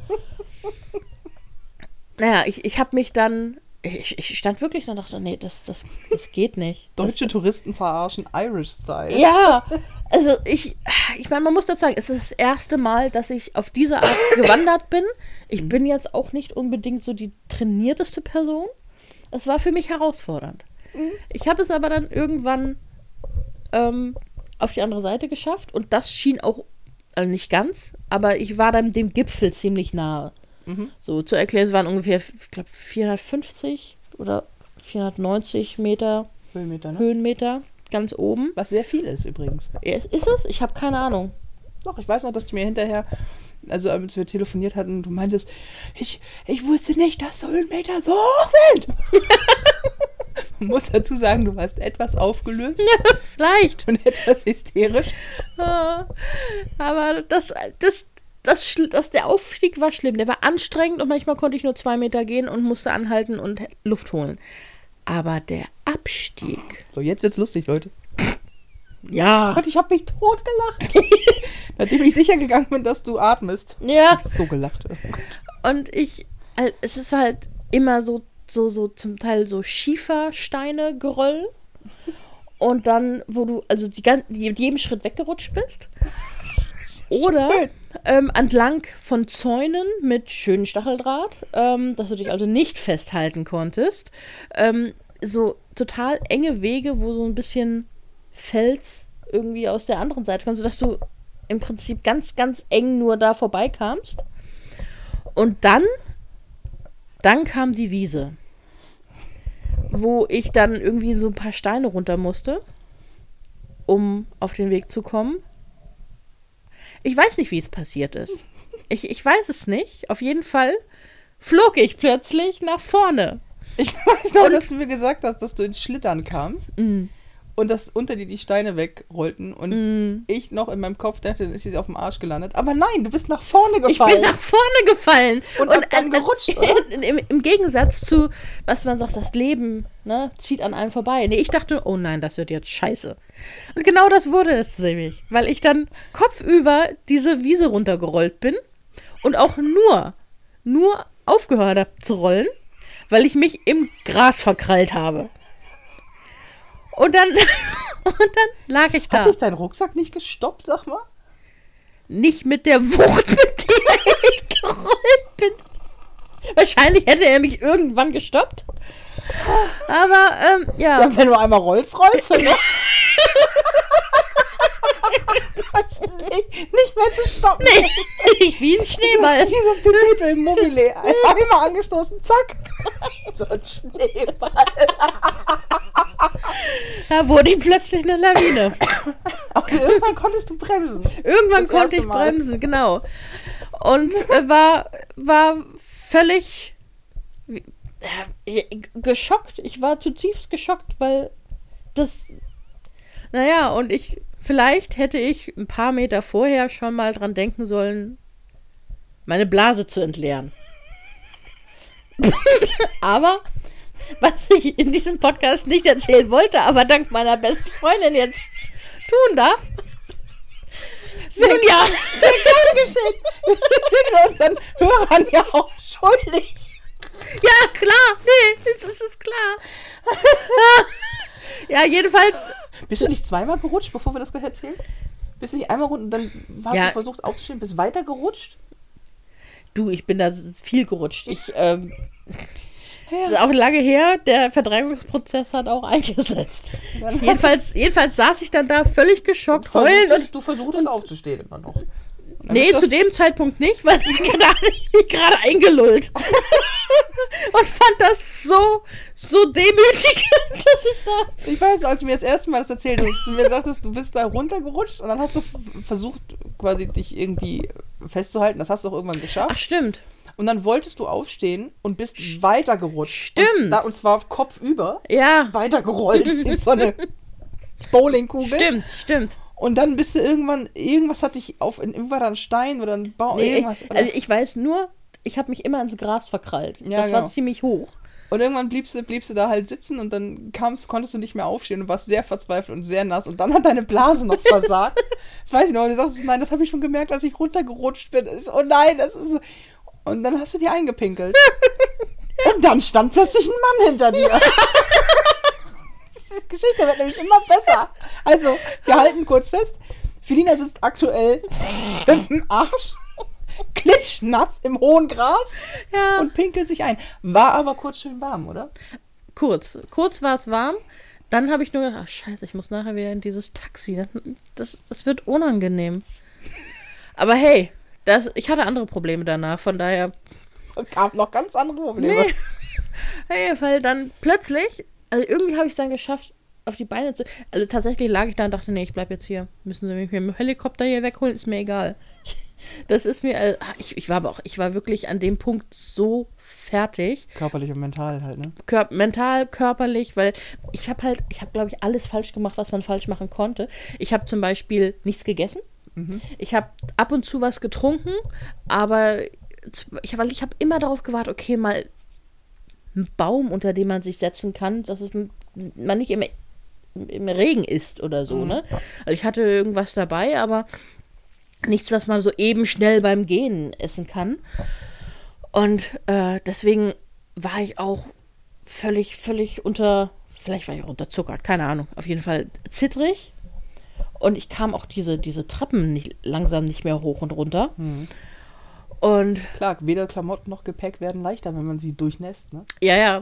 naja, ich, ich habe mich dann, ich, ich stand wirklich da und dachte, nee, das, das, das geht nicht. Das, Deutsche Touristen verarschen Irish-Style. ja, also ich, ich meine, man muss dazu sagen, es ist das erste Mal, dass ich auf diese Art gewandert bin. Ich bin jetzt auch nicht unbedingt so die trainierteste Person. Es war für mich herausfordernd. Ich habe es aber dann irgendwann ähm, auf die andere Seite geschafft und das schien auch, also nicht ganz, aber ich war dann dem Gipfel ziemlich nahe. Mhm. So, zu erklären, es waren ungefähr, ich glaube, 450 oder 490 Meter Höhenmeter, ne? Höhenmeter ganz oben. Was sehr viel ist übrigens. Ja, Ist es? Ich habe keine Ahnung. Doch, ich weiß noch, dass du mir hinterher, also als wir telefoniert hatten, du meintest, ich, ich wusste nicht, dass Höhenmeter so hoch sind. Man muss dazu sagen, du warst etwas aufgelöst Vielleicht. und etwas hysterisch. Ah, Aber das, das, das, das, der Aufstieg war schlimm. Der war anstrengend und manchmal konnte ich nur zwei Meter gehen und musste anhalten und Luft holen. Aber der Abstieg. So, jetzt wird's lustig, Leute. Ja. Gott, ich habe mich totgelacht. Nachdem ich sicher gegangen bin, dass du atmest. Ja. So gelacht. Oh. Und ich, es ist halt immer so, so, so zum Teil so Schiefersteine, Geröll. und dann, wo du also die, mit jedem Schritt weggerutscht bist. Oder Schön. Ähm, entlang von Zäunen mit schönem Stacheldraht, ähm, dass du dich also nicht festhalten konntest. Ähm, so total enge Wege, wo so ein bisschen Fels irgendwie aus der anderen Seite kommt, sodass du im Prinzip ganz, ganz eng nur da vorbeikamst. Und dann, dann kam die Wiese, wo ich dann irgendwie so ein paar Steine runter musste, um auf den Weg zu kommen. Ich weiß nicht, wie es passiert ist. Ich, ich weiß es nicht. Auf jeden Fall flog ich plötzlich nach vorne. Ich weiß noch, Und- dass du mir gesagt hast, dass du ins Schlittern kamst Mm. Und dass unter dir die Steine wegrollten und Mm. ich noch in meinem Kopf dachte, dann ist sie auf dem Arsch gelandet. Aber nein, du bist nach vorne Ich gefallen. bin nach vorne gefallen. Und hab dann gerutscht, oder? Im, Im Gegensatz zu, was man sagt, das Leben ne, zieht an einem vorbei. Nee, ich dachte, oh nein, das wird jetzt scheiße. Und genau das wurde es nämlich. Weil ich dann kopfüber diese Wiese runtergerollt bin und auch nur, nur aufgehört habe zu rollen, weil ich mich im Gras verkrallt habe. Und dann, und dann lag ich da. Hat dich dein Rucksack nicht gestoppt, sag mal? nicht mit der Wucht, mit der ich gerollt bin. Wahrscheinlich hätte er mich irgendwann gestoppt. Aber, ähm, ja. Ja, wenn du einmal rollst, rollst du, ne? Nicht, nicht mehr zu stoppen. Nee, wie ein Schneeball. Wie so ein Perpetuum mobile. Einmal angestoßen, zack. So ein Schneeball. Da wurde ich plötzlich eine Lawine. Aber irgendwann konntest du bremsen. Irgendwann Das konnte ich Mal. bremsen, genau. Und äh, war, war völlig äh, geschockt. Ich war zutiefst geschockt, weil das. Naja, und ich. Vielleicht hätte ich ein paar Meter vorher schon mal dran denken sollen, meine Blase zu entleeren. aber, was ich in diesem Podcast nicht erzählen wollte, aber dank meiner besten Freundin jetzt tun darf. Nun ja, Sehr gerne geschehen. Das sind wir unseren Hörern ja auch schuldig. Ja, klar. Nee, es ist, ist klar. ja, jedenfalls. Bist du nicht zweimal gerutscht, bevor wir das gleich erzählen? Bist du nicht einmal runter und dann hast Ja. du versucht aufzustehen, bist weiter gerutscht? Du, ich bin da viel gerutscht. Ich, ähm. Es ist auch lange her. Der Verdrängungsprozess hat auch eingesetzt. Jedenfalls, jedenfalls saß ich dann da völlig geschockt, heulend du versuchtest aufzustehen immer noch. Nee, zu dem Zeitpunkt nicht, weil da habe ich mich gerade eingelullt. und fand das so, so demütigend, dass ich da. Ich weiß, als du mir das erste Mal das erzählt hast, du mir sagtest, du bist da runtergerutscht und dann hast du versucht, quasi dich irgendwie festzuhalten. Das hast du auch irgendwann geschafft. Ach, stimmt. Und dann wolltest du aufstehen und bist weitergerutscht. Stimmt. Und, da, und zwar kopfüber Ja, weitergerollt wie so eine Bowlingkugel. stimmt, stimmt. Und dann bist du irgendwann, irgendwas hat dich auf, war da ein Stein oder ein Baum, Nee, irgendwas. ich, Oder, also ich weiß nur, ich habe mich immer ins Gras verkrallt. Ja, das war genau. ziemlich hoch. und irgendwann bliebst du, bliebst du da halt sitzen und dann kamst, konntest du nicht mehr aufstehen und warst sehr verzweifelt und sehr nass. Und dann hat deine Blase noch versagt. das weiß ich noch. Und du sagst, nein, das habe ich schon gemerkt, als ich runtergerutscht bin. Ich oh nein, das ist. Und dann hast du dir eingepinkelt. und dann stand plötzlich ein Mann hinter dir. Die Geschichte wird nämlich immer besser. Also, wir halten kurz fest. Felina sitzt aktuell im Arsch, klitschnass im hohen Gras Ja. und pinkelt sich ein. War aber kurz schön warm, oder? kurz. Kurz war es warm. Dann habe ich nur gedacht, ach, scheiße, ich muss nachher wieder in dieses Taxi. Das, das wird unangenehm. Aber hey, das, ich hatte andere Probleme danach, von daher gab noch ganz andere Probleme. Nee. Hey, weil dann plötzlich, also irgendwie habe ich es dann geschafft, auf die Beine zu. Also tatsächlich lag ich da und dachte, nee, ich bleib jetzt hier. Müssen sie mich mit dem Helikopter hier wegholen, ist mir egal. Das ist mir, äh, ich, ich war aber auch, ich war wirklich an dem Punkt so fertig. Körperlich und mental halt, ne? Kör mental, körperlich, weil ich habe halt, ich habe, glaube ich, alles falsch gemacht, was man falsch machen konnte. Ich habe zum Beispiel nichts gegessen. Ich habe ab und zu was getrunken, aber ich habe ich hab immer darauf gewartet, okay, mal Baum, unter dem man sich setzen kann, dass es man nicht im, im Regen ist oder so, ne? Also ich hatte irgendwas dabei, aber nichts, was man so eben schnell beim Gehen essen kann. Und äh, deswegen war ich auch völlig, völlig unter vielleicht war ich auch unterzuckert, keine Ahnung. Auf jeden Fall zittrig. Und ich kam auch diese, diese Treppen nicht, langsam nicht mehr hoch und runter. Und Klar, weder Klamotten noch Gepäck werden leichter, wenn man sie durchnässt, ne? ja, ja,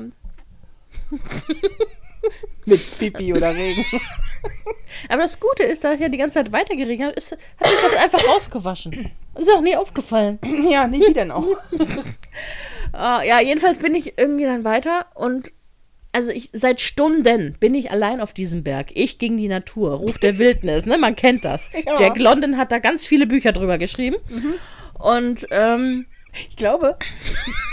Mit Pipi oder Regen. Aber das Gute ist, da es ja die ganze Zeit weitergeregnet hat, ist, hat sich das einfach rausgewaschen. Ist auch nie aufgefallen. ja, nee, wie denn auch? Ah, ja, jedenfalls bin ich irgendwie dann weiter und also ich seit Stunden bin ich allein auf diesem Berg. Ich gegen die Natur, Ruf der Wildnis, ne? Man kennt das. Ja. Jack London hat da ganz viele Bücher drüber geschrieben. Und ähm, Ich glaube,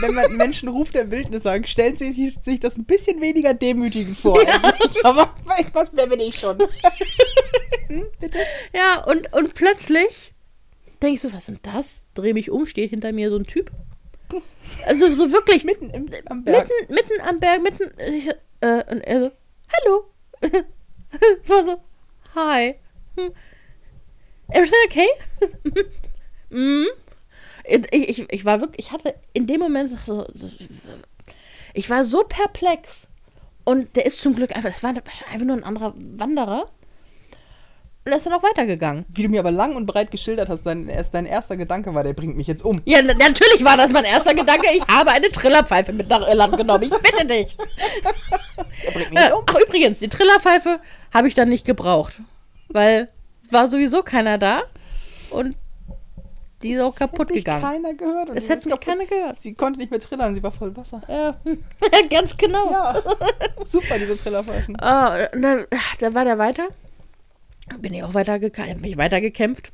wenn man Menschen Ruf der Wildnis sagen, stellen sie sich, das ein bisschen weniger demütigend vor. Aber was, wer bin ich schon? hm, bitte? ja, und, und plötzlich denke ich so, was ist denn das? Dreh mich um, steht hinter mir so ein Typ. Also so wirklich Mitten im, am Berg. Mitten, mitten am Berg, mitten. Äh, und er so, hallo. Ich war so, hi. Hm. Everything okay? mm. Ich, ich, ich war wirklich, ich hatte in dem Moment so, ich war so perplex. Und der ist zum Glück einfach, das war einfach nur ein anderer Wanderer. Und er ist dann auch weitergegangen. Wie du mir aber lang und breit geschildert hast, dein, dein erster Gedanke war, der bringt mich jetzt um. Ja, na- natürlich war das mein erster Gedanke. Ich habe eine Trillerpfeife mit nach Irland genommen. Ich bitte dich. Der bringt mich Äh, um. ach, übrigens, die Trillerpfeife habe ich dann nicht gebraucht. Weil es war sowieso keiner da. Und die ist auch kaputt Hat gegangen. keiner gehört. und Es ist mich keiner gehört. Sie konnte nicht mehr trillern, sie war voll Wasser. Ja, ganz genau. Ja, super, diese Trillerpfeifen. Ah, und dann, ach, da war der weiter. Bin ich auch weiter bin ich weitergekämpft.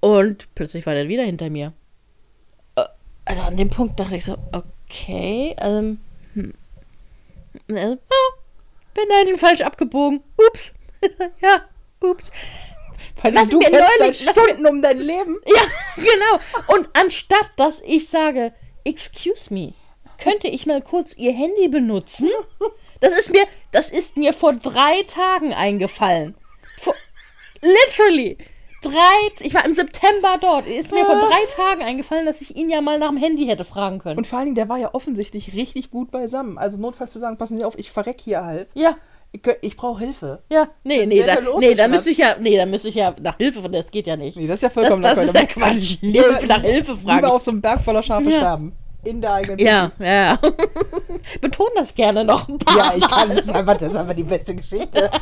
Und plötzlich war der wieder hinter mir. Äh, Also an dem Punkt dachte ich so, okay, ähm, hm. Und er so, ah, bin da falsch abgebogen. Ups. ja, ups. Weil Lass du mir neulich- Stunden um dein Leben. Ja, genau. Und anstatt dass ich sage, excuse me, könnte ich mal kurz Ihr Handy benutzen? Das ist mir, das ist mir vor drei Tagen eingefallen. Vor, literally. Drei, ich war im September dort. Ist mir vor drei Tagen eingefallen, dass ich ihn ja mal nach dem Handy hätte fragen können. Und vor allen Dingen, der war ja offensichtlich richtig gut beisammen. Also notfalls zu sagen, passen Sie auf, ich verreck hier halb. ja, Ich, brauche Hilfe. ja. Nee, nee, da, nee, da müsste ich ja, nee, da müsste ich ja nach Hilfe von, das geht ja nicht. Nee, das ist ja Das, vollkommen das ist ja Quatsch. Lieber- Hilfe, nach Hilfe fragen. Lieber auf so einem Berg voller scharfe Ja. Sterben. In der eigenen Ja, ja, ja. Beton das gerne noch ein paar Ja, ich kann. Das ist einfach, das ist einfach die beste Geschichte.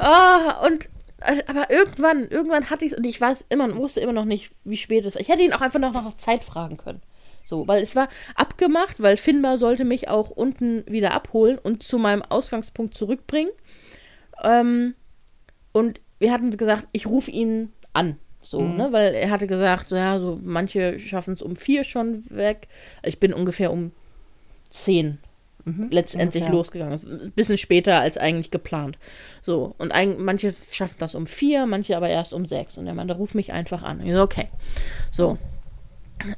Ah, und äh, aber irgendwann, irgendwann hatte ich es und ich weiß immer, wusste immer noch nicht, wie spät es war. Ich hätte ihn auch einfach noch nach Zeit fragen können. So, weil es war abgemacht, weil Finbar sollte mich auch unten wieder abholen und zu meinem Ausgangspunkt zurückbringen. Ähm, und wir hatten gesagt, ich rufe ihn an. So, ne? Weil er hatte gesagt, so, ja, so manche schaffen es um vier schon weg. Ich bin ungefähr um zehn letztendlich ungefähr. losgegangen. Das ist ein bisschen später als eigentlich geplant. So, und ein, manche schaffen das um vier, manche aber erst um sechs. Und der Mann, der ruft mich einfach an. Und ich so, okay. So.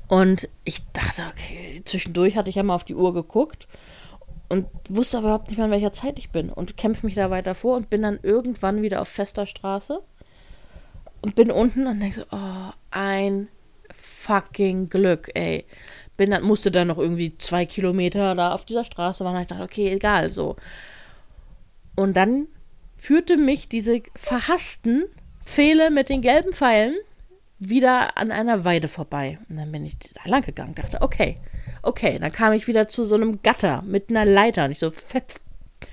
Und ich dachte, okay, zwischendurch hatte ich ja mal auf die Uhr geguckt und wusste aber überhaupt nicht mehr, in welcher Zeit ich bin. Und kämpfe mich da weiter vor und bin dann irgendwann wieder auf fester Straße und bin unten und denke so, oh, ein fucking Glück, ey. Bin dann, musste dann noch irgendwie zwei Kilometer da auf dieser Straße waren. Und ich dachte, okay, egal, so. Und dann führte mich diese verhassten Pfähle mit den gelben Pfeilen wieder an einer Weide vorbei. Und dann bin ich da lang gegangen, dachte, okay, okay. Dann kam ich wieder zu so einem Gatter mit einer Leiter. Und ich so, fick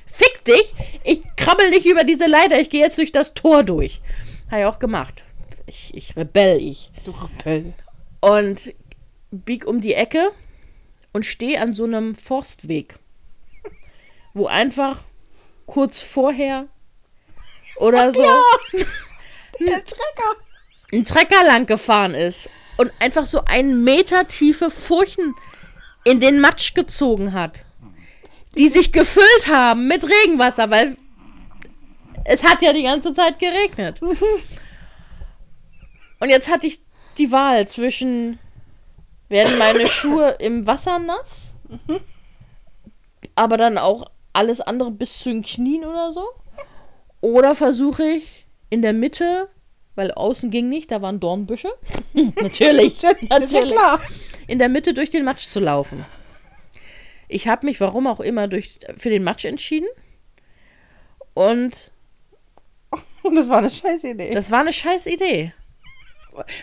fick dich, ich krabbel nicht über diese Leiter, ich gehe jetzt durch das Tor durch. Habe ich auch gemacht. Ich, ich rebell, ich. Du Rebell. Und bieg um die Ecke und stehe an so einem Forstweg, wo einfach kurz vorher oder so Der Trecker. Ein Trecker lang gefahren ist und einfach so einen Meter tiefe Furchen in den Matsch gezogen hat, die sich gefüllt haben mit Regenwasser, weil es hat ja die ganze Zeit geregnet. Und jetzt hatte ich die Wahl zwischen werden meine Schuhe im Wasser nass, aber dann auch alles andere bis zu den Knien oder so, oder versuche ich in der Mitte, weil außen ging nicht, da waren Dornbüsche. Natürlich. Das ist ja natürlich. klar. In der Mitte durch den Matsch zu laufen. Ich habe mich, warum auch immer, durch, für den Matsch entschieden. Und Und das war eine scheiß Idee. das war eine scheiß Idee.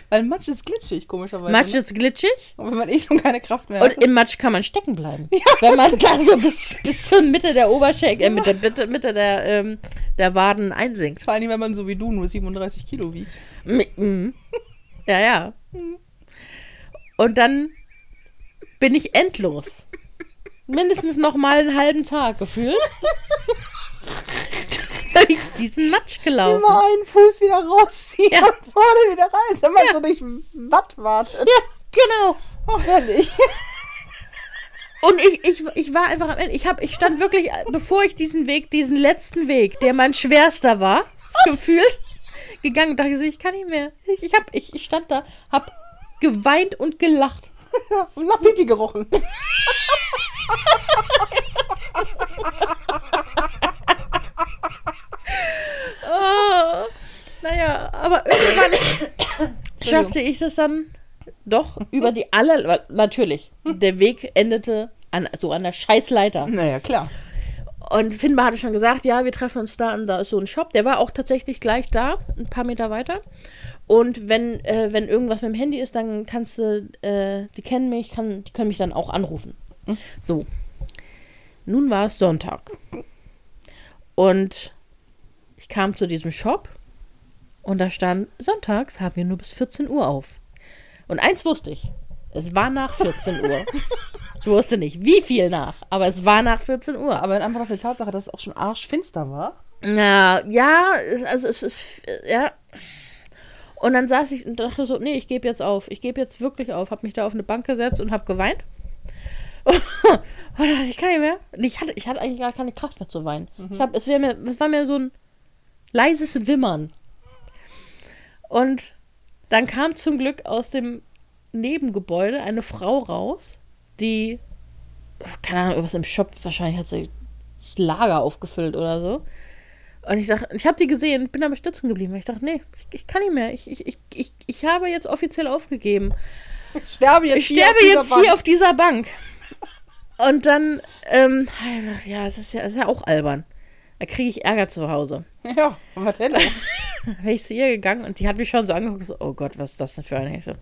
Weil Matsch ist glitschig, komischerweise. Matsch ne? ist glitschig Und wenn man eh schon keine Kraft mehr und hat. im Matsch kann man stecken bleiben. Wenn man da so bis, bis zur Mitte der Oberschenkel, äh, Mitte, Mitte, Mitte der, ähm, der Waden einsinkt. Vor allem, wenn man so wie du nur 37 Kilo wiegt. Mm. Ja, ja. Und dann bin ich endlos. Mindestens noch mal einen halben Tag gefühlt. durch diesen Matsch gelaufen. Immer einen Fuß wieder rausziehen Ja. und vorne wieder rein, wenn man so durch Watt wartet. Ja, genau. Oh, herrlich. Und ich, ich, ich war einfach am Ende. Ich, hab, ich stand wirklich, bevor ich diesen Weg, diesen letzten Weg, der mein schwerster war, gefühlt, gegangen, dachte ich, so, ich kann nicht mehr. Ich, ich, hab, ich, ich stand da, hab geweint und gelacht. Und nach Pipi gerochen. Oh, naja, aber irgendwann schaffte ich das dann doch über die alle. Natürlich, der Weg endete an, so an der Scheißleiter. Naja, klar. Und Finnbar hatte schon gesagt, ja, wir treffen uns da und da ist so ein Shop. Der war auch tatsächlich gleich da, ein paar Meter weiter. Und wenn, äh, wenn irgendwas mit dem Handy ist, dann kannst du, äh, die kennen mich, kann, die können mich dann auch anrufen. So. Nun war es Sonntag. Und ich kam zu diesem Shop und da stand, sonntags haben wir nur bis 14 Uhr auf. Und eins wusste ich, es war nach 14 Uhr. Ich wusste nicht, wie viel nach, aber es war nach 14 Uhr. Aber in Antwort auf die Tatsache, dass es auch schon arschfinster war. Na, ja, also es ist, ja. Und dann saß ich und dachte so, nee, ich gebe jetzt auf. Ich gebe jetzt wirklich auf. Hab mich da auf eine Bank gesetzt und hab geweint. und dachte, ich kann nicht mehr. Ich hatte, ich hatte eigentlich gar keine Kraft mehr zu weinen. Ich hab, es, mir, es war mir so ein leises Wimmern. Und dann kam zum Glück aus dem Nebengebäude eine Frau raus, die, keine Ahnung, irgendwas im Shop, wahrscheinlich hat sie das Lager aufgefüllt oder so. Und ich dachte, ich habe die gesehen, bin aber sitzen geblieben. Ich dachte, nee, ich, ich kann nicht mehr. Ich, ich, ich, ich, ich habe jetzt offiziell aufgegeben. Ich sterbe jetzt Ich hier sterbe auf dieser jetzt Bank. hier auf dieser Bank. Und dann, ähm, ja, es ist ja, es ist ja auch albern. Da kriege ich Ärger zu Hause. Ja, was denn? Bin ich zu ihr gegangen und die hat mich schon so angeguckt, so, oh Gott, was ist das denn für eine? So,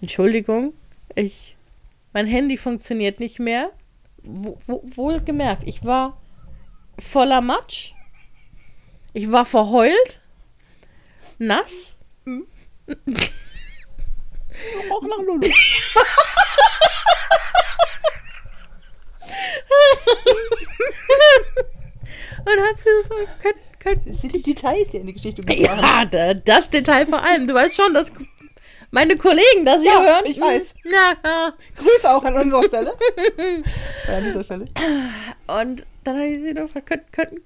Entschuldigung, ich, mein Handy funktioniert nicht mehr. Wo, wo, wohlgemerkt, ich war voller Matsch. Ich war verheult, nass. Auch nach Lulu. Und hat sie so, könnt, könnt, Das sind die Details, die in die Geschichte waren. Ja, da- das Detail vor allem. Du weißt schon, dass meine Kollegen das hier Ja, hören. ich weiß. Ja, ja. Grüße auch an unserer Stelle. An dieser Stelle. Und dann habe ich sie noch gefragt, könnt, könnt,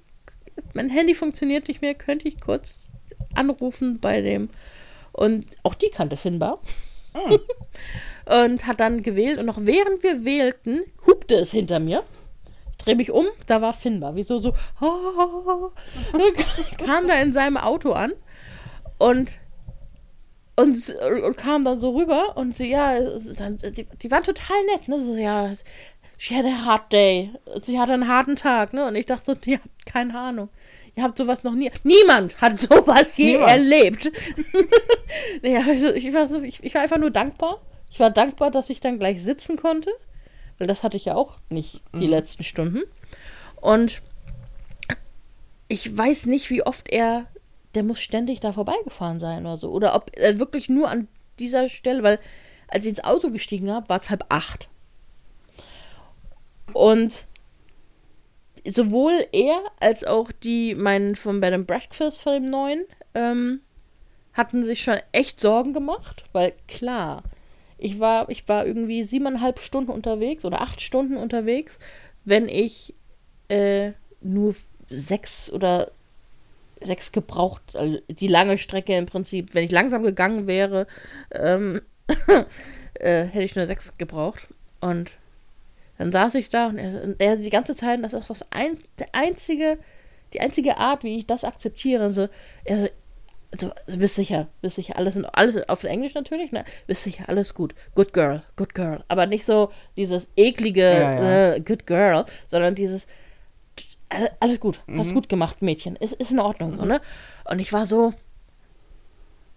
mein Handy funktioniert nicht mehr, könnte ich kurz anrufen bei dem. Und auch die kannte Finbar. und hat dann gewählt. Und noch während wir wählten, hupte es hinter mir. Ich drehe mich um, da war Finbar. Wieso so, kam da in seinem Auto an und, und, und kam dann so rüber und sie, ja, die, die waren total nett, ne? So, ja, she had a hard day. Sie hatte einen harten Tag, ne? Und ich dachte so, ihr habt keine Ahnung. Ihr habt sowas noch nie. Niemand hat sowas je Niemand. erlebt. ja, also ich, war so, ich, ich war einfach nur dankbar. Ich war dankbar, dass ich dann gleich sitzen konnte. Weil das hatte ich ja auch nicht die letzten Stunden. Und ich weiß nicht, wie oft er. Der muss ständig da vorbeigefahren sein oder so. Oder ob er wirklich nur an dieser Stelle, weil als ich ins Auto gestiegen habe, war es halb acht. Und sowohl er als auch die, meinen vom Bed and Breakfast von dem neuen, ähm, hatten sich schon echt Sorgen gemacht, weil klar, ich war, ich war irgendwie siebeneinhalb Stunden unterwegs oder acht Stunden unterwegs, wenn ich äh, nur sechs oder sechs gebraucht, also die lange Strecke im Prinzip, wenn ich langsam gegangen wäre, ähm, äh, hätte ich nur sechs gebraucht. Und dann saß ich da und er, er die ganze Zeit, das ist das ein, der einzige, die einzige Art, wie ich das akzeptiere. So, er so, also bist sicher, bist sicher, alles, in, alles auf Englisch natürlich, ne? Bist sicher, alles gut. Good girl, good girl. Aber nicht so dieses eklige Ja, ja. Äh, good girl, sondern dieses all- alles gut, hast Mhm. gut gemacht, Mädchen. Ist, ist in Ordnung, so, ne? Und ich war so,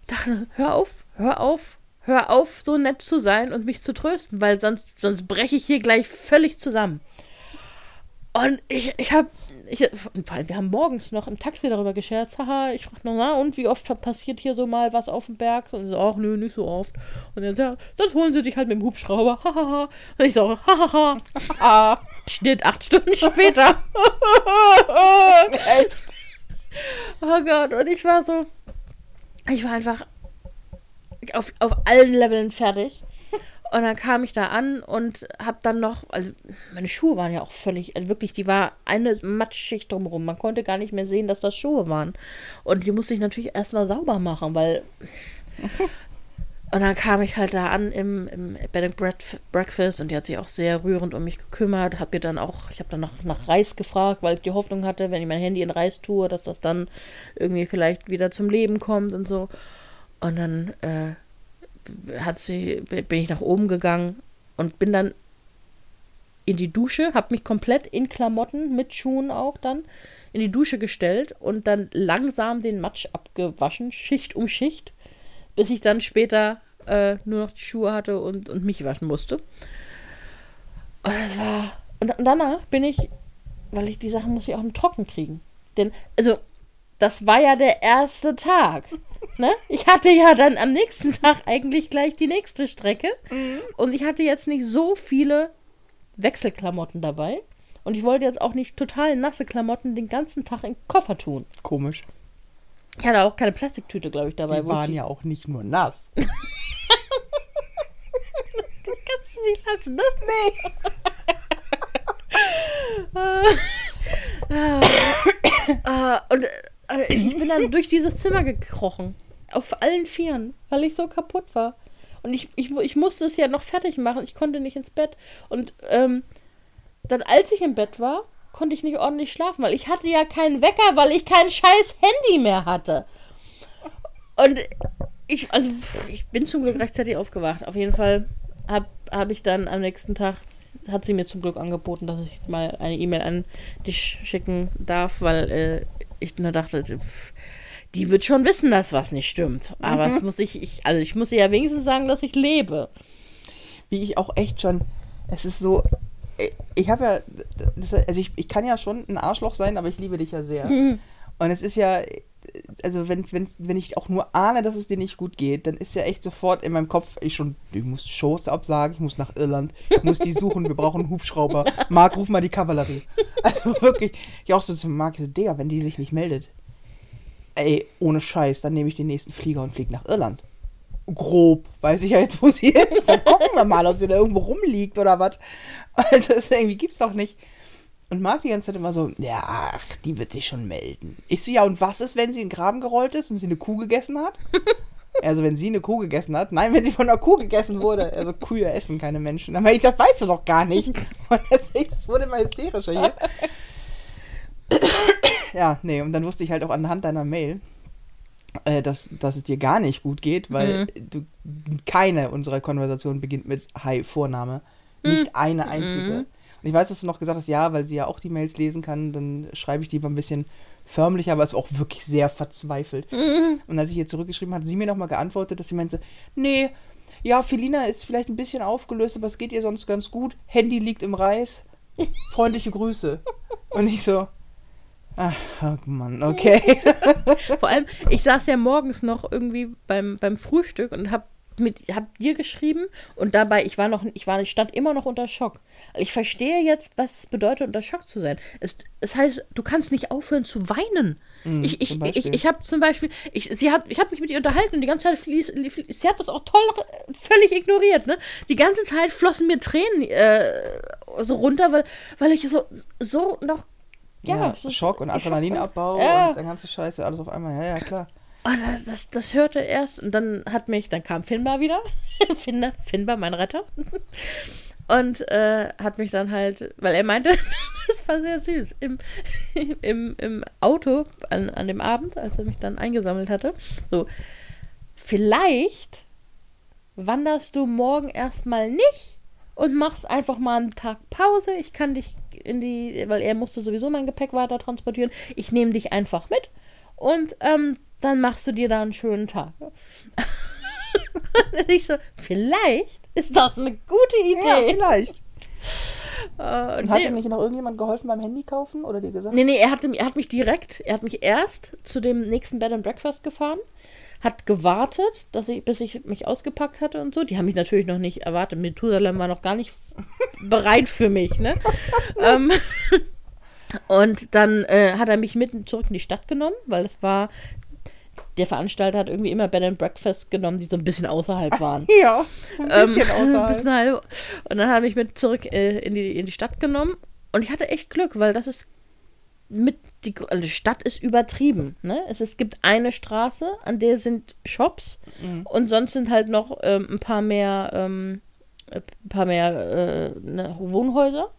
dachte, hör auf, hör auf, hör auf, so nett zu sein und mich zu trösten, weil sonst, sonst breche ich hier gleich völlig zusammen. Und ich, ich habe, ich, vor allem, wir haben morgens noch im Taxi darüber gescherzt, haha, ich frage noch, na, und wie oft passiert hier so mal was auf dem Berg? Und so, ach nö, nicht so oft. Und dann, ja, sonst holen sie dich halt mit dem Hubschrauber, hahaha. Und ich so, hahaha. Ah, Schnitt acht Stunden später. echt? Oh Gott, und ich war so, ich war einfach auf, auf allen Leveln fertig. Und dann kam ich da an und hab dann noch, also meine Schuhe waren ja auch völlig, also wirklich, die war eine Matschschicht drumherum. Man konnte gar nicht mehr sehen, dass das Schuhe waren. Und die musste ich natürlich erstmal sauber machen, weil. Und dann kam ich halt da an im, im Bed and Breakf- Breakfast und die hat sich auch sehr rührend um mich gekümmert. Hat mir dann auch, ich habe dann noch nach Reis gefragt, weil ich die Hoffnung hatte, wenn ich mein Handy in Reis tue, dass das dann irgendwie vielleicht wieder zum Leben kommt und so. Und dann äh, hat sie, bin ich nach oben gegangen und bin dann in die Dusche, habe mich komplett in Klamotten mit Schuhen auch dann in die Dusche gestellt und dann langsam den Matsch abgewaschen, Schicht um Schicht, bis ich dann später äh, nur noch die Schuhe hatte und, und mich waschen musste. Und das war. Und danach bin ich, weil ich die Sachen muss ich auch noch trocken kriegen. Denn, also, das war ja der erste Tag. Ne? Ich hatte ja dann am nächsten Tag eigentlich gleich die nächste Strecke. Und ich hatte jetzt nicht so viele Wechselklamotten dabei. Und ich wollte jetzt auch nicht total nasse Klamotten den ganzen Tag in den Koffer tun. Komisch. Ich hatte auch keine Plastiktüte, glaube ich, dabei. Die waren die- ja auch nicht nur nass. Kannst du nicht lassen, ne? Nee. und äh, ich bin dann durch dieses Zimmer gekrochen. Auf allen Vieren, weil ich so kaputt war. Und ich, ich, ich musste es ja noch fertig machen. Ich konnte nicht ins Bett. Und ähm, dann, als ich im Bett war, konnte ich nicht ordentlich schlafen, weil ich hatte ja keinen Wecker, weil ich kein scheiß Handy mehr hatte. Und ich, also, ich bin zum Glück rechtzeitig aufgewacht. Auf jeden Fall habe hab ich dann am nächsten Tag, hat sie mir zum Glück angeboten, dass ich mal eine E-Mail an dich schicken darf, weil äh, ich nur dachte, pff, die wird schon wissen, dass was nicht stimmt. Aber es muss ich, ich, also ich muss ihr ja wenigstens sagen, dass ich lebe. Wie ich auch echt schon. Es ist so. Ich habe ja. Das, also ich, ich kann ja schon ein Arschloch sein, aber ich liebe dich ja sehr. Und es ist ja. Also wenn, wenn, wenn ich auch nur ahne, dass es dir nicht gut geht, dann ist ja echt sofort in meinem Kopf, ich schon, ich muss Shows absagen, ich muss nach Irland, ich muss die suchen, wir brauchen einen Hubschrauber. Marc, ruf mal die Kavallerie. Also wirklich, ich auch so zu Marc, so, Digga, wenn die sich nicht meldet, ey, ohne Scheiß, dann nehme ich den nächsten Flieger und fliege nach Irland. Grob, weiß ich ja jetzt, wo sie ist. Dann gucken wir mal, ob sie da irgendwo rumliegt oder was. Also das irgendwie gibt's doch nicht. Und Marc die ganze Zeit immer so, ja, ach, die wird sich schon melden. Ich so, ja, und was ist, wenn sie in den Graben gerollt ist und sie eine Kuh gegessen hat? Also, wenn sie eine Kuh gegessen hat. Nein, wenn sie von einer Kuh gegessen wurde. Also, Kühe essen keine Menschen. Meine ich, das weißt du doch gar nicht. Und deswegen, das wurde immer hysterischer hier. Ja, nee, und dann wusste ich halt auch anhand deiner Mail, äh, dass, dass es dir gar nicht gut geht, weil du keine unserer Konversationen beginnt mit Hi, Vorname. Nicht eine einzige. Und ich weiß, dass du noch gesagt hast, ja, weil sie ja auch die Mails lesen kann, dann schreibe ich die mal ein bisschen förmlicher, aber es war auch wirklich sehr verzweifelt. Und als ich ihr zurückgeschrieben hatte, hat sie mir nochmal geantwortet, dass sie meinte, nee, ja, Felina ist vielleicht ein bisschen aufgelöst, aber es geht ihr sonst ganz gut. Handy liegt im Reis. Freundliche Grüße. Und ich so, ach, oh Mann, okay. Vor allem, ich saß ja morgens noch irgendwie beim, beim Frühstück und hab mit hab dir geschrieben und dabei ich war noch ich war ich stand immer noch unter Schock. Ich verstehe jetzt, was es bedeutet unter Schock zu sein. Es, es heißt, du kannst nicht aufhören zu weinen. ich ich, zum ich, Beispiel. ich habe zum Beispiel ich sie hat ich habe mich mit ihr unterhalten und die ganze Zeit fließ, fließ, sie hat das auch toll völlig ignoriert, ne? Die ganze Zeit flossen mir Tränen äh, so runter, weil weil ich so so noch ja, Ja, Schock und Adrenalinabbau ja. und der ganze Scheiße, alles auf einmal. Ja, ja, klar. Und das, das, das hörte erst und dann hat mich, dann kam Finbar wieder. Finbar, Finbar, mein Retter. Und äh, hat mich dann halt, weil er meinte, das das war sehr süß. Im, im, im Auto an, an dem Abend, als er mich dann eingesammelt hatte, so, vielleicht wanderst du morgen erstmal nicht und machst einfach mal einen Tag Pause. Ich kann dich in die, weil er musste sowieso mein Gepäck weiter transportieren. Ich nehme dich einfach mit und ähm, dann machst du dir da einen schönen Tag. und ich so, vielleicht ist das eine gute Idee. Ja, vielleicht. Äh, Und hat nee. dir nicht noch irgendjemand geholfen beim Handy kaufen oder dir gesagt? Nee, nee, er, hatte, er hat mich direkt, er hat mich erst zu dem nächsten Bed and Breakfast gefahren, hat gewartet, dass ich, bis ich mich ausgepackt hatte und so. Die haben mich natürlich noch nicht erwartet. Methusalem war noch gar nicht bereit für mich, ne? ähm, und dann äh, hat er mich mitten zurück in die Stadt genommen, weil es war, der Veranstalter hat irgendwie immer Bed and Breakfast genommen, die so ein bisschen außerhalb waren. Ja, ein bisschen Ähm, außerhalb. bisschen halb. Und dann habe ich mit zurück äh, in, die, in die Stadt genommen. Und ich hatte echt Glück, weil das ist mit die, also die Stadt ist übertrieben. Ne? Es, es gibt eine Straße, an der sind Shops und sonst sind halt noch ähm, ein paar mehr, ähm, ein paar mehr äh, ne, Wohnhäuser.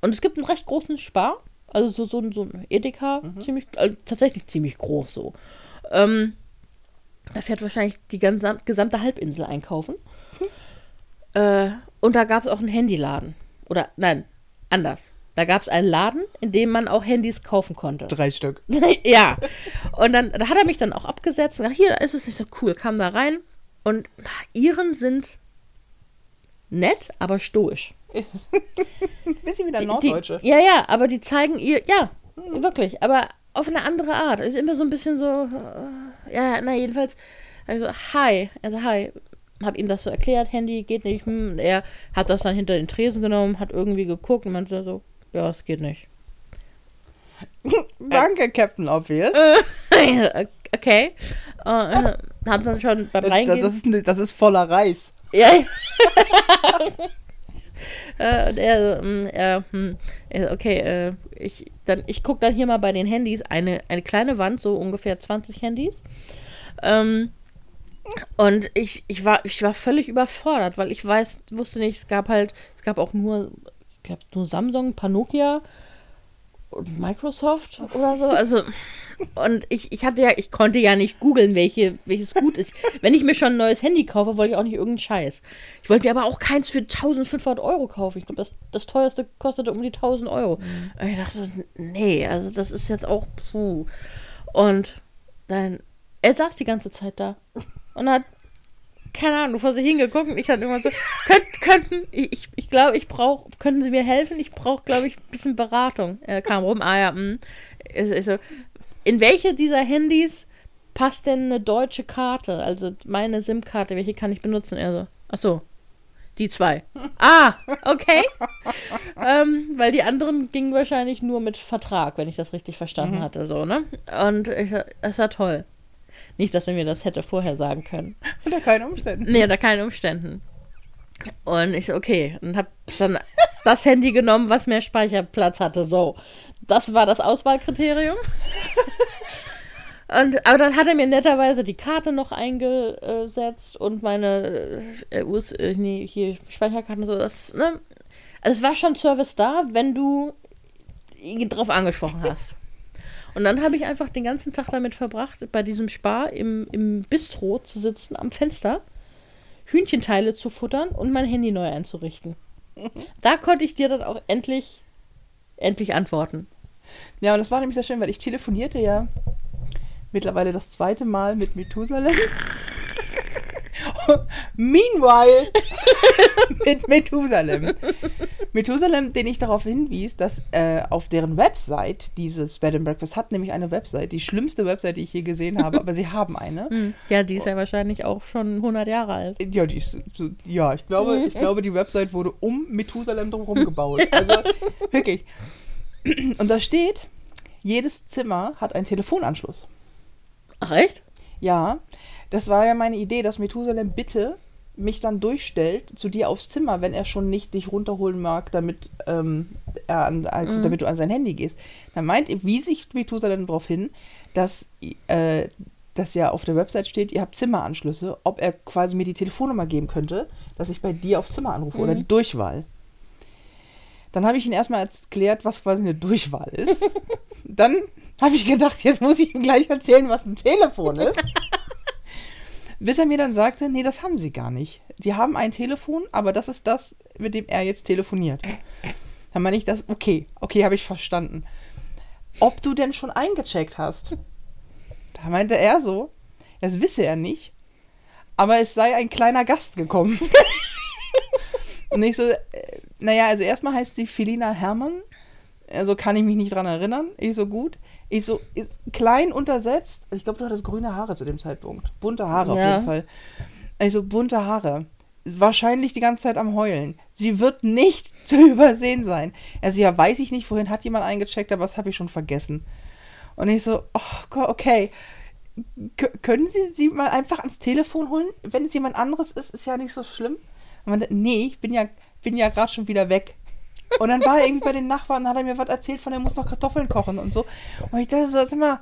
Und es gibt einen recht großen Spar, also so, so, ein- so ein Edeka, ziemlich, also tatsächlich ziemlich groß so. Ähm, da fährt wahrscheinlich die ganze, gesamte Halbinsel einkaufen. Äh, und da gab es auch einen Handyladen. Oder nein, anders. Da gab es einen Laden, in dem man auch Handys kaufen konnte. Drei Stück. ja. Und dann da hat er mich dann auch abgesetzt. Und gesagt, hier, da ist es nicht so cool. Kam da rein. Und na, Iren sind nett, aber stoisch. Bisschen wie der Die- Norddeutsche. Die, ja, ja, aber die zeigen ihr, ja, wirklich, aber auf eine andere Art. Ist immer so ein bisschen so, äh, ja, na, jedenfalls, also, hi, also, hi. Hab ihm das so erklärt, Handy geht nicht. Hm. Und Er hat das dann hinter den Tresen genommen, hat irgendwie geguckt und meinte so, ja, es geht nicht. Danke, Captain Obvious. okay. Äh, äh, hab dann schon beim das, Reingehen... das, ist, ne- das ist voller Reis. Ja. äh, und er, mm, hm, er so, okay, äh, ich, dann, ich gucke dann hier mal bei den Handys, eine, eine kleine Wand, so ungefähr 20 Handys. Ähm, und ich, ich, war, ich war völlig überfordert, weil ich weiß, wusste nicht, es gab halt, es gab auch nur, ich glaube, nur Samsung, ein paar Nokia und Microsoft oder so. Also, und ich, ich hatte ja, ich konnte ja nicht googeln, welche, welches gut ist. Wenn ich mir schon ein neues Handy kaufe, wollte ich auch nicht irgendeinen Scheiß. Ich wollte mir aber auch keins für 1500 Euro kaufen. Ich glaube, das, das teuerste kostete um die 1000 Euro. Und ich dachte, nee, also das ist jetzt auch, puh. Und dann, er saß die ganze Zeit da und hat, keine Ahnung, vor sich hingeguckt und ich hatte irgendwann so, könnt, könnten, ich, ich glaube, ich brauche, können Sie mir helfen? Ich brauche, glaube ich, ein bisschen Beratung. Er kam rum, ah ja, hm. Ich, ich so, in welche dieser Handys passt denn eine deutsche Karte? Also meine SIM-Karte, welche kann ich benutzen? Er so, ach so, die zwei. Ah, okay. ähm, weil die anderen gingen wahrscheinlich nur mit Vertrag, wenn ich das richtig verstanden hatte, so, ne? Und ich das war toll. Nicht, dass er mir das hätte vorher sagen können. Unter keinen Umständen. Nee, unter keinen Umständen. Und ich so, okay. Und hab dann das Handy genommen, was mehr Speicherplatz hatte. So. Das war das Auswahlkriterium. Und, aber dann hat er mir netterweise die Karte noch eingesetzt und meine äh, US, äh, nee, hier Speicherkarten so. Das, ne? Also es war schon Service da, wenn du ihn drauf angesprochen hast. Und dann habe ich einfach den ganzen Tag damit verbracht, bei diesem Spar im, im Bistro zu sitzen, am Fenster, Hühnchenteile zu futtern und mein Handy neu einzurichten. Da konnte ich dir dann auch endlich, endlich antworten. Ja, und das war nämlich sehr schön, weil ich telefonierte ja mittlerweile das zweite Mal mit Methusalem. Meanwhile mit Methusalem. Methusalem, den ich darauf hinwies, dass äh, auf deren Website dieses Bed and Breakfast hat nämlich eine Website, die schlimmste Website, die ich je gesehen habe, aber sie haben eine. Hm. Ja, die ist ja wahrscheinlich auch schon 100 Jahre alt. Ja, die ist so, ja, ich glaube, ich glaube, die Website wurde um Methusalem drumherum gebaut. Also wirklich. Und da steht, jedes Zimmer hat einen Telefonanschluss. Ach, echt? Ja, das war ja meine Idee, dass Methusalem bitte mich dann durchstellt zu dir aufs Zimmer, wenn er schon nicht dich runterholen mag, damit, ähm, er an, also, damit du an sein Handy gehst. Dann meint, wie sich Methusalem darauf hin, dass, äh, dass ja auf der Website steht, ihr habt Zimmeranschlüsse, ob er quasi mir die Telefonnummer geben könnte, dass ich bei dir auf Zimmer anrufe oder die Durchwahl. Dann habe ich ihn erstmal erklärt, was quasi eine Durchwahl ist. Dann habe ich gedacht, jetzt muss ich ihm gleich erzählen, was ein Telefon ist. Bis er mir dann sagte, nee, das haben sie gar nicht. Sie haben ein Telefon, aber das ist das, mit dem er jetzt telefoniert. Dann meine ich das, okay, okay, habe ich verstanden. Ob du denn schon eingecheckt hast? Da meinte er so, das wisse er nicht, aber es sei ein kleiner Gast gekommen. Und ich so, äh, naja, also erstmal heißt sie Felina Hermann. Also kann ich mich nicht dran erinnern. Ich so, gut. Ich so, ist klein untersetzt. Ich glaube, du hattest grüne Haare zu dem Zeitpunkt. Bunte Haare auf Ja. jeden Fall. Also bunte Haare. Wahrscheinlich die ganze Zeit am Heulen. Sie wird nicht zu übersehen sein. Also ja, weiß ich nicht, vorhin hat jemand eingecheckt, aber das habe ich schon vergessen. Und ich so, oh Gott, okay. K können Sie sie mal einfach ans Telefon holen? Wenn es jemand anderes ist, ist ja nicht so schlimm. Und man, nee, ich bin ja, bin ja gerade schon wieder weg. Und dann war er irgendwie bei den Nachbarn und hat er mir was erzählt von, er muss noch Kartoffeln kochen und so. Und ich dachte so, sag mal,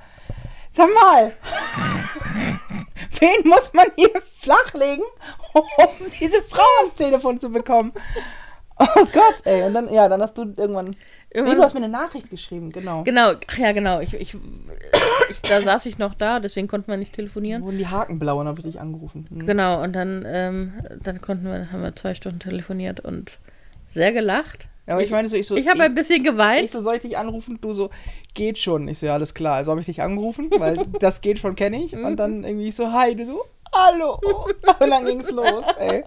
sag mal, wen muss man hier flachlegen, um diese Frau ans Telefon zu bekommen? Oh Gott, ey. Und dann, ja, dann hast du irgendwann. Nee, Irgendwann- du hast mir eine Nachricht geschrieben, genau. Genau, ach ja, genau. Ich, ich, ich, da saß ich noch da, deswegen konnten wir nicht telefonieren. Wurden die Haken blau und habe ich dich angerufen. Hm. Genau, und dann, ähm, dann konnten wir, haben wir zwei Stunden telefoniert und sehr gelacht. Ja, aber ich meine so, ich so. Ich habe ein bisschen ich geweint. so, soll ich dich anrufen? Du so, geht schon. Ich so, ja, alles klar. Also habe ich dich angerufen, weil das geht schon, kenne ich. Und dann irgendwie so, hi, du so, hallo. Und dann ging's los, ey.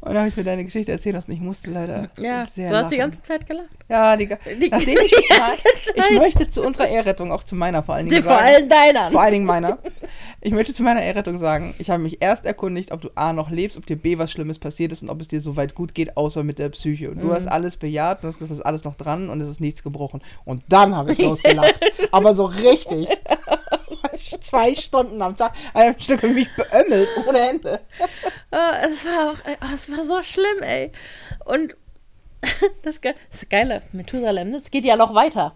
Und dann habe ich mir deine Geschichte erzählt lassen. Ich musste leider Ja, sehr du hast die lachen. ganze Zeit gelacht. Ja, die, Die- nachdem ich die ich möchte zu unserer Ehrrettung, auch zu meiner vor allen Dingen Vor sagen, allem deiner. vor allen Dingen meiner, ich möchte zu meiner Ehrrettung sagen, ich habe mich erst erkundigt, ob du A noch lebst, ob dir B was Schlimmes passiert ist und ob es dir so weit gut geht, außer mit der Psyche. Und du hast alles bejaht, und es ist alles noch dran und es ist nichts gebrochen. Und dann habe ich losgelacht. Aber so richtig. Zwei Stunden am Tag, ein Stück mich beömmelt, ohne Ende. Oh, es war auch, oh, es war so schlimm, ey. Und das, Ge das Geile, Methusalem, es geht ja noch weiter.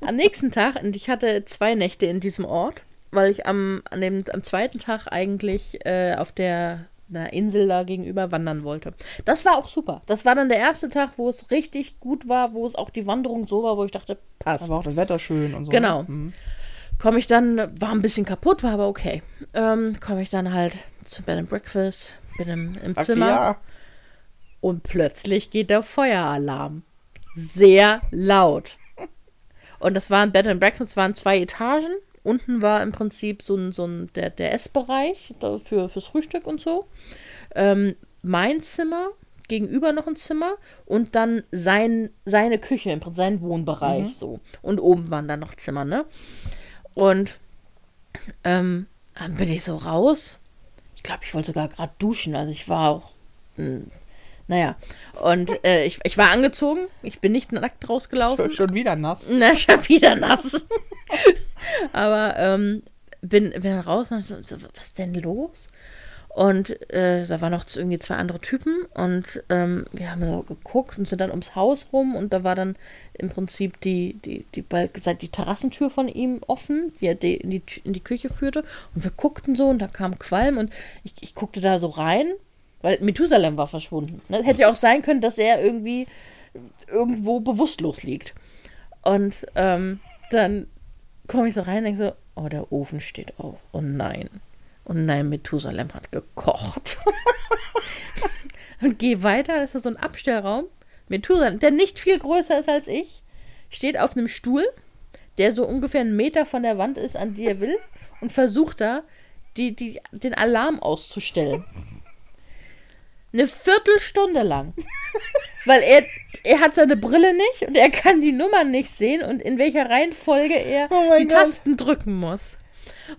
Am nächsten Tag, und ich hatte zwei Nächte in diesem Ort, weil ich am, an dem, am zweiten Tag eigentlich äh, auf der einer Insel da gegenüber wandern wollte. Das war auch super. Das war dann der erste Tag, wo es richtig gut war, wo es auch die Wanderung so war, wo ich dachte, passt. Aber auch das Wetter schön und so. Genau. Mhm. komme ich dann, war ein bisschen kaputt, war aber okay. Ähm, komme ich dann halt zu Bed and Breakfast, bin im, im Ach, Zimmer Ja. Und plötzlich geht der Feueralarm. Sehr laut. Und das war ein Bed and Breakfast, waren zwei Etagen. Unten war im Prinzip so ein, so ein der, der Essbereich für, fürs Frühstück und so. Ähm, mein Zimmer, gegenüber noch ein Zimmer und dann sein, seine Küche, im Prinzip sein Wohnbereich so. Und oben waren dann noch Zimmer, ne? Und ähm, dann bin ich so raus. Ich glaube, ich wollte sogar gerade duschen. Also ich war auch. mh, naja. Und äh, ich, ich war angezogen. Ich bin nicht nackt rausgelaufen. Schon, schon wieder nass. Na, schon wieder nass. Aber ähm, bin, bin dann raus und so, was ist denn los? Und äh, da waren noch irgendwie zwei andere Typen und ähm, wir haben so geguckt und sind dann ums Haus rum und da war dann im Prinzip die, die, die, gesagt, die Terrassentür von ihm offen, die, die, in, die in die Küche führte. Und wir guckten so und da kam Qualm und ich, ich guckte da so rein, weil Methusalem war verschwunden. Ne? Hätte ja auch sein können, dass er irgendwie irgendwo bewusstlos liegt. Und ähm, dann komme ich so rein und denke so, oh, der Ofen steht auf. Oh nein. Oh nein, Methusalem hat gekocht. und gehe weiter, das ist so ein Abstellraum. Methusalem, der nicht viel größer ist als ich, steht auf einem Stuhl, der so ungefähr einen Meter von der Wand ist, an die er will, und versucht da, die, die, den Alarm auszustellen. Eine Viertelstunde lang. Weil er, er hat seine Brille nicht und er kann die Nummer nicht sehen und in welcher Reihenfolge er Oh die Gott. Tasten drücken muss.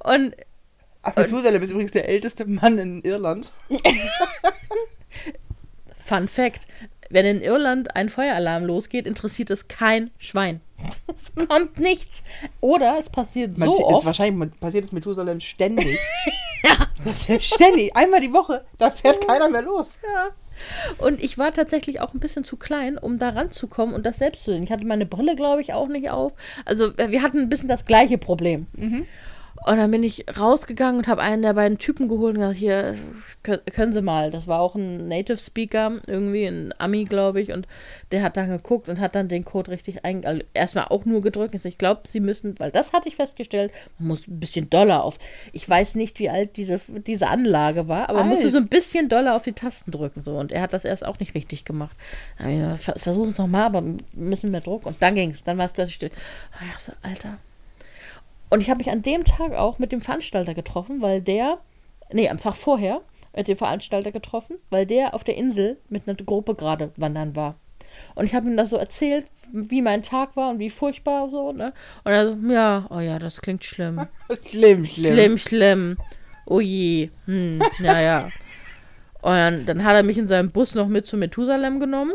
Und Ach, Methusalem ist übrigens der älteste Mann in Irland. Fun Fact: Wenn in Irland ein Feueralarm losgeht, interessiert es kein Schwein. Es kommt nichts. Oder es passiert Man so oft. wahrscheinlich passiert es Methusalem ständig. Das ist ständig. Einmal die Woche. Da fährt keiner mehr los. Ja. Und ich war tatsächlich auch ein bisschen zu klein, um da ranzukommen und das selbst zu sehen. Ich hatte meine Brille, glaube ich, auch nicht auf. Also äh, wir hatten ein bisschen das gleiche Problem. Und dann bin ich rausgegangen und habe einen der beiden Typen geholt und gesagt, hier, kö- können Sie mal. Das war auch ein Native Speaker, irgendwie ein Ami, glaube ich. Und der hat dann geguckt und hat dann den Code richtig ein, also erstmal auch nur gedrückt. Ich glaube, Sie müssen, weil das hatte ich festgestellt, man muss ein bisschen doller auf. Ich weiß nicht, wie alt diese, diese Anlage war, aber man musste so ein bisschen doller auf die Tasten drücken. So. Und er hat das erst auch nicht richtig gemacht. Dann hab ich gesagt, "Ver- Versuchen es nochmal, aber ein bisschen mehr Druck. Und dann ging es. Dann war es plötzlich still. Ich dachte, so, Alter, und ich habe mich an dem Tag auch mit dem Veranstalter getroffen, weil der, nee, am Tag vorher mit dem Veranstalter getroffen, weil der auf der Insel mit einer Gruppe gerade wandern war. Und ich habe ihm das so erzählt, wie mein Tag war und wie furchtbar so, ne? Und er so, ja, oh ja, das klingt schlimm. Schlimm, schlimm. Schlimm, schlimm. Oh je. Hm, ja, ja. Und dann, dann hat er mich in seinem Bus noch mit zu Methusalem genommen.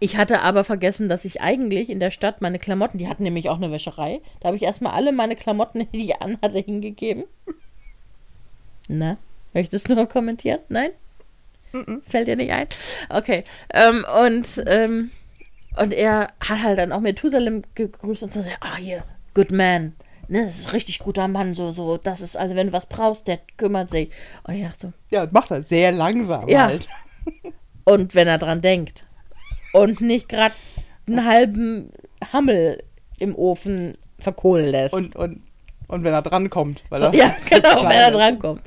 Ich hatte aber vergessen, dass ich eigentlich in der Stadt meine Klamotten, die hatten nämlich auch eine Wäscherei, da habe ich erstmal alle meine Klamotten, die ich anhatte, hingegeben. Na, möchtest du noch kommentieren? Nein? Fällt dir nicht ein? Okay. Ähm, und, ähm, und er hat halt dann auch Methusalem gegrüßt und so, ah, hier, good man. Ne, das ist ein richtig guter Mann, so, so, das ist, also wenn du was brauchst, der kümmert sich. Und ich dachte so, Ja, macht er sehr langsam Ja. halt. und wenn er dran denkt. Und nicht gerade einen halben Hammel im Ofen verkohlen lässt. Und, und, und wenn er drankommt. Weil er ja, genau, wenn er drankommt.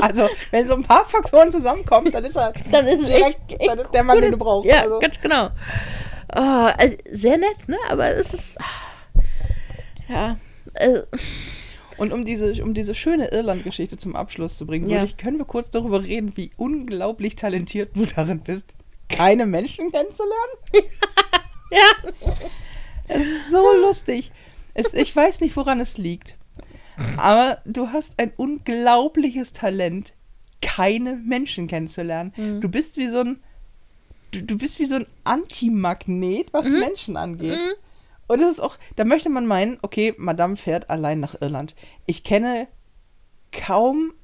Also, wenn so ein paar Faktoren zusammenkommen, dann ist er Dann ist direkt echt, echt dann ist der Mann, den du brauchst. Ja, also. ganz genau. Oh, also sehr nett, ne? Aber es ist. Ja. Äh, Und um diese, um diese schöne Irland-Geschichte zum Abschluss zu bringen, Ja. würde ich, können wir kurz darüber reden, wie unglaublich talentiert du darin bist, keine Menschen kennenzulernen? ja. Es ist so lustig. Es, ich weiß nicht, woran es liegt. Aber du hast ein unglaubliches Talent, keine Menschen kennenzulernen. Mhm. Du bist wie so ein. Du, du bist wie so ein Antimagnet, was Mhm. Menschen angeht. Und es ist auch, da möchte man meinen, okay, Madame fährt allein nach Irland. Ich kenne kaum,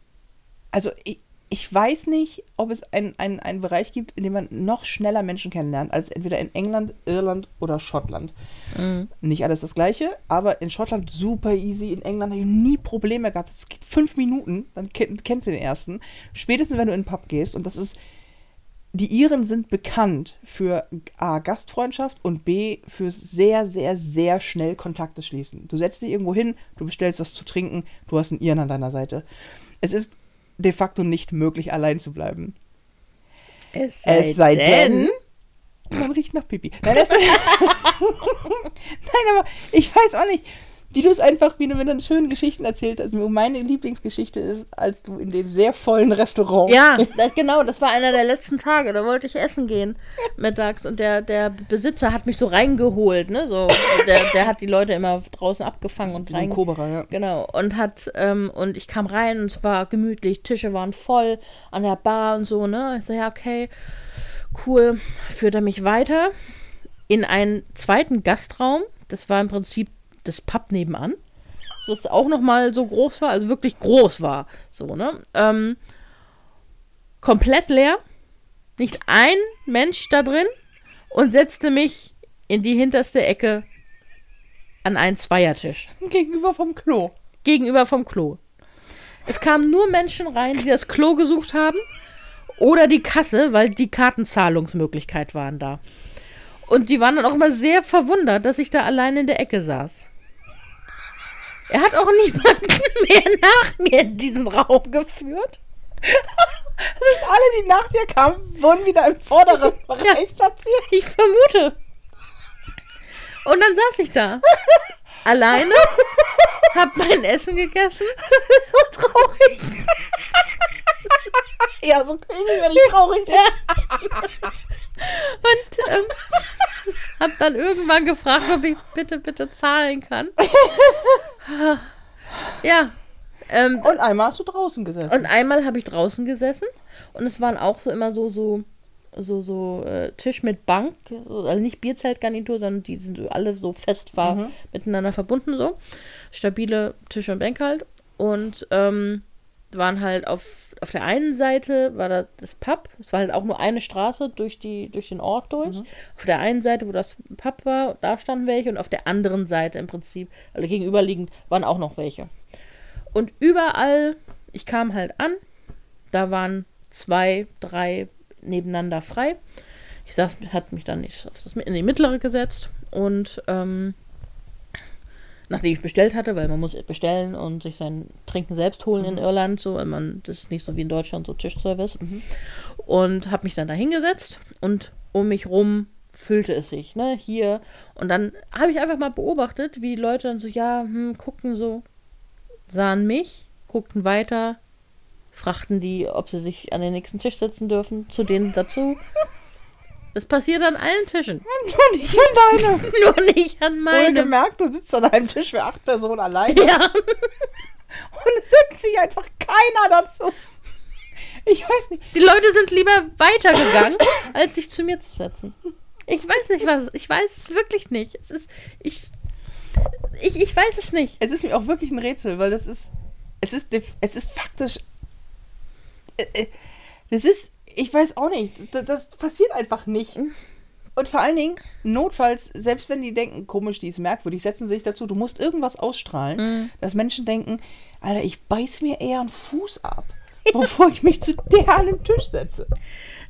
also ich, ich weiß nicht, ob es einen einen Bereich gibt, in dem man noch schneller Menschen kennenlernt, als entweder in England, Irland oder Schottland. Nicht alles das Gleiche, aber in Schottland super easy. In England habe ich nie Probleme gehabt. Es geht fünf Minuten, dann kenn, kennst du den ersten. Spätestens, wenn du in den Pub gehst. Und das ist, die Iren sind bekannt für A, Gastfreundschaft und B, für sehr, sehr, sehr schnell Kontakte schließen. Du setzt dich irgendwo hin, du bestellst was zu trinken, du hast einen Iren an deiner Seite. Es ist de facto nicht möglich, allein zu bleiben. Es Es sei denn, man riecht nach Pipi. Nein, Nein, aber ich weiß auch nicht, wie du es einfach, wie du mir dann schönen Geschichten erzählt hast. Meine Lieblingsgeschichte ist, als du in dem sehr vollen Restaurant. Ja, das, genau, das war einer der letzten Tage. Da wollte ich essen gehen mittags und der, der Besitzer hat mich so reingeholt, ne? So, der, der hat die Leute immer draußen abgefangen und Wie so ein rein. Kobra, ja. Genau, und hat, ähm, und ich kam rein und es war gemütlich, Tische waren voll an der Bar und so, ne? Ich so, ja, okay, cool. Führt er mich weiter in einen zweiten Gastraum. Das war im Prinzip das Pub nebenan. Das auch nochmal so groß war, also wirklich groß war. So, ne? Ähm, komplett leer. Nicht ein Mensch da drin und setzte mich in die hinterste Ecke an einen Zweiertisch Gegenüber vom Klo. gegenüber vom Klo. Es kamen nur Menschen rein, die das Klo gesucht haben oder die Kasse, weil die Kartenzahlungsmöglichkeit waren da. Und die waren dann auch immer sehr verwundert, dass ich da allein in der Ecke saß. Er hat auch niemanden mehr nach mir in diesen Raum geführt. Das ist alle, die nach dir kamen, wurden wieder im vorderen Bereich platziert. Ich vermute. Und dann saß ich da. Alleine. Hab mein Essen gegessen. Das ist so traurig. ja, so irgendwie, wenn ich traurig bin. Und ähm, hab dann irgendwann gefragt, ob ich bitte, bitte zahlen kann. ja. Ähm, Und einmal hast du draußen gesessen. und einmal habe ich draußen gesessen und es waren auch so immer so, so, so, so äh, Tisch mit Bank, so, also nicht Bierzeltgarnitur, sondern die sind alle so fest ver miteinander verbunden, so. Stabile Tische und Bänke halt. Und ähm, waren halt auf, auf der einen Seite war das, das Pub, es war halt auch nur eine Straße durch, die, durch den Ort durch. Auf der einen Seite, wo das Pub war, da standen welche und auf der anderen Seite im Prinzip, also gegenüberliegend, waren auch noch welche. Und überall, ich kam halt an, da waren zwei, drei nebeneinander frei. Ich saß, hat mich dann nicht auf das, in die mittlere gesetzt und ähm, nachdem ich bestellt hatte, weil man muss bestellen und sich sein Trinken selbst holen in Irland, so, man, das ist nicht so wie in Deutschland so Tischservice. Und habe mich dann da hingesetzt und um mich rum füllte es sich, ne, hier. Und dann habe ich einfach mal beobachtet, wie die Leute dann so, ja, hm, guckten so, sahen mich, guckten weiter, fragten die, ob sie sich an den nächsten Tisch setzen dürfen, zu denen dazu. Das passiert an allen Tischen. Nur nicht an deinem. Nur nicht an meinem. Wohlgemerkt, du sitzt an einem Tisch für acht Personen alleine Ja. und es setzt sich einfach keiner dazu. Ich weiß nicht. Die Leute sind lieber weitergegangen, als sich zu mir zu setzen. Ich weiß nicht was. Ich weiß es wirklich nicht. Es ist. Ich. Ich, ich weiß es nicht. Es ist mir auch wirklich ein Rätsel, weil das ist. Es ist, es ist faktisch. äh, äh, Das ist. Ich weiß auch nicht. Das, das passiert einfach nicht. Und vor allen Dingen, notfalls, selbst wenn die denken, komisch, die ist merkwürdig, setzen sie sich dazu, du musst irgendwas ausstrahlen, dass Menschen denken, Alter, ich beiß mir eher einen Fuß ab, bevor ich mich zu der an den Tisch setze.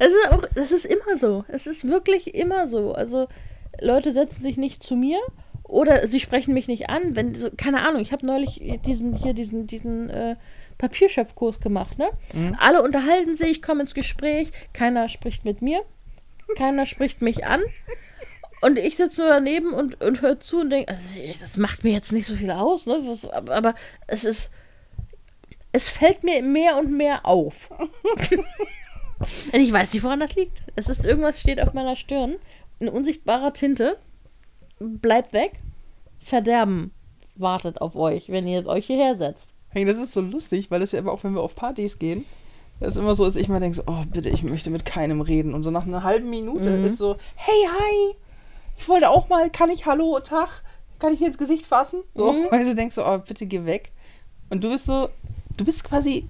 Es ist auch. Es ist immer so. Es ist wirklich immer so. Also, Leute setzen sich nicht zu mir oder sie sprechen mich nicht an. Wenn, so, keine Ahnung, ich habe neulich diesen, hier diesen, diesen äh, Papierschöpfkurs gemacht, ne? Alle unterhalten sich, ich komme ins Gespräch, keiner spricht mit mir, keiner spricht mich an. Und ich sitze so daneben und, und höre zu und denke, also, das macht mir jetzt nicht so viel aus, ne? Aber es ist. Es fällt mir mehr und mehr auf. Und ich weiß nicht, woran das liegt. Es ist irgendwas steht auf meiner Stirn. In unsichtbarer Tinte. Bleibt weg. Verderben wartet auf euch, wenn ihr euch hierher setzt. Hey, das ist so lustig, weil das ja immer auch, wenn wir auf Partys gehen, das ist immer so, dass ich mal denke, so, oh, bitte, ich möchte mit keinem reden. Und so nach einer halben Minute Mhm. ist so, hey, hi, ich wollte auch mal, kann ich Hallo, Tag, kann ich dir ins Gesicht fassen? So, Mhm. weil du denkst so, oh, bitte geh weg. Und du bist so, du bist quasi,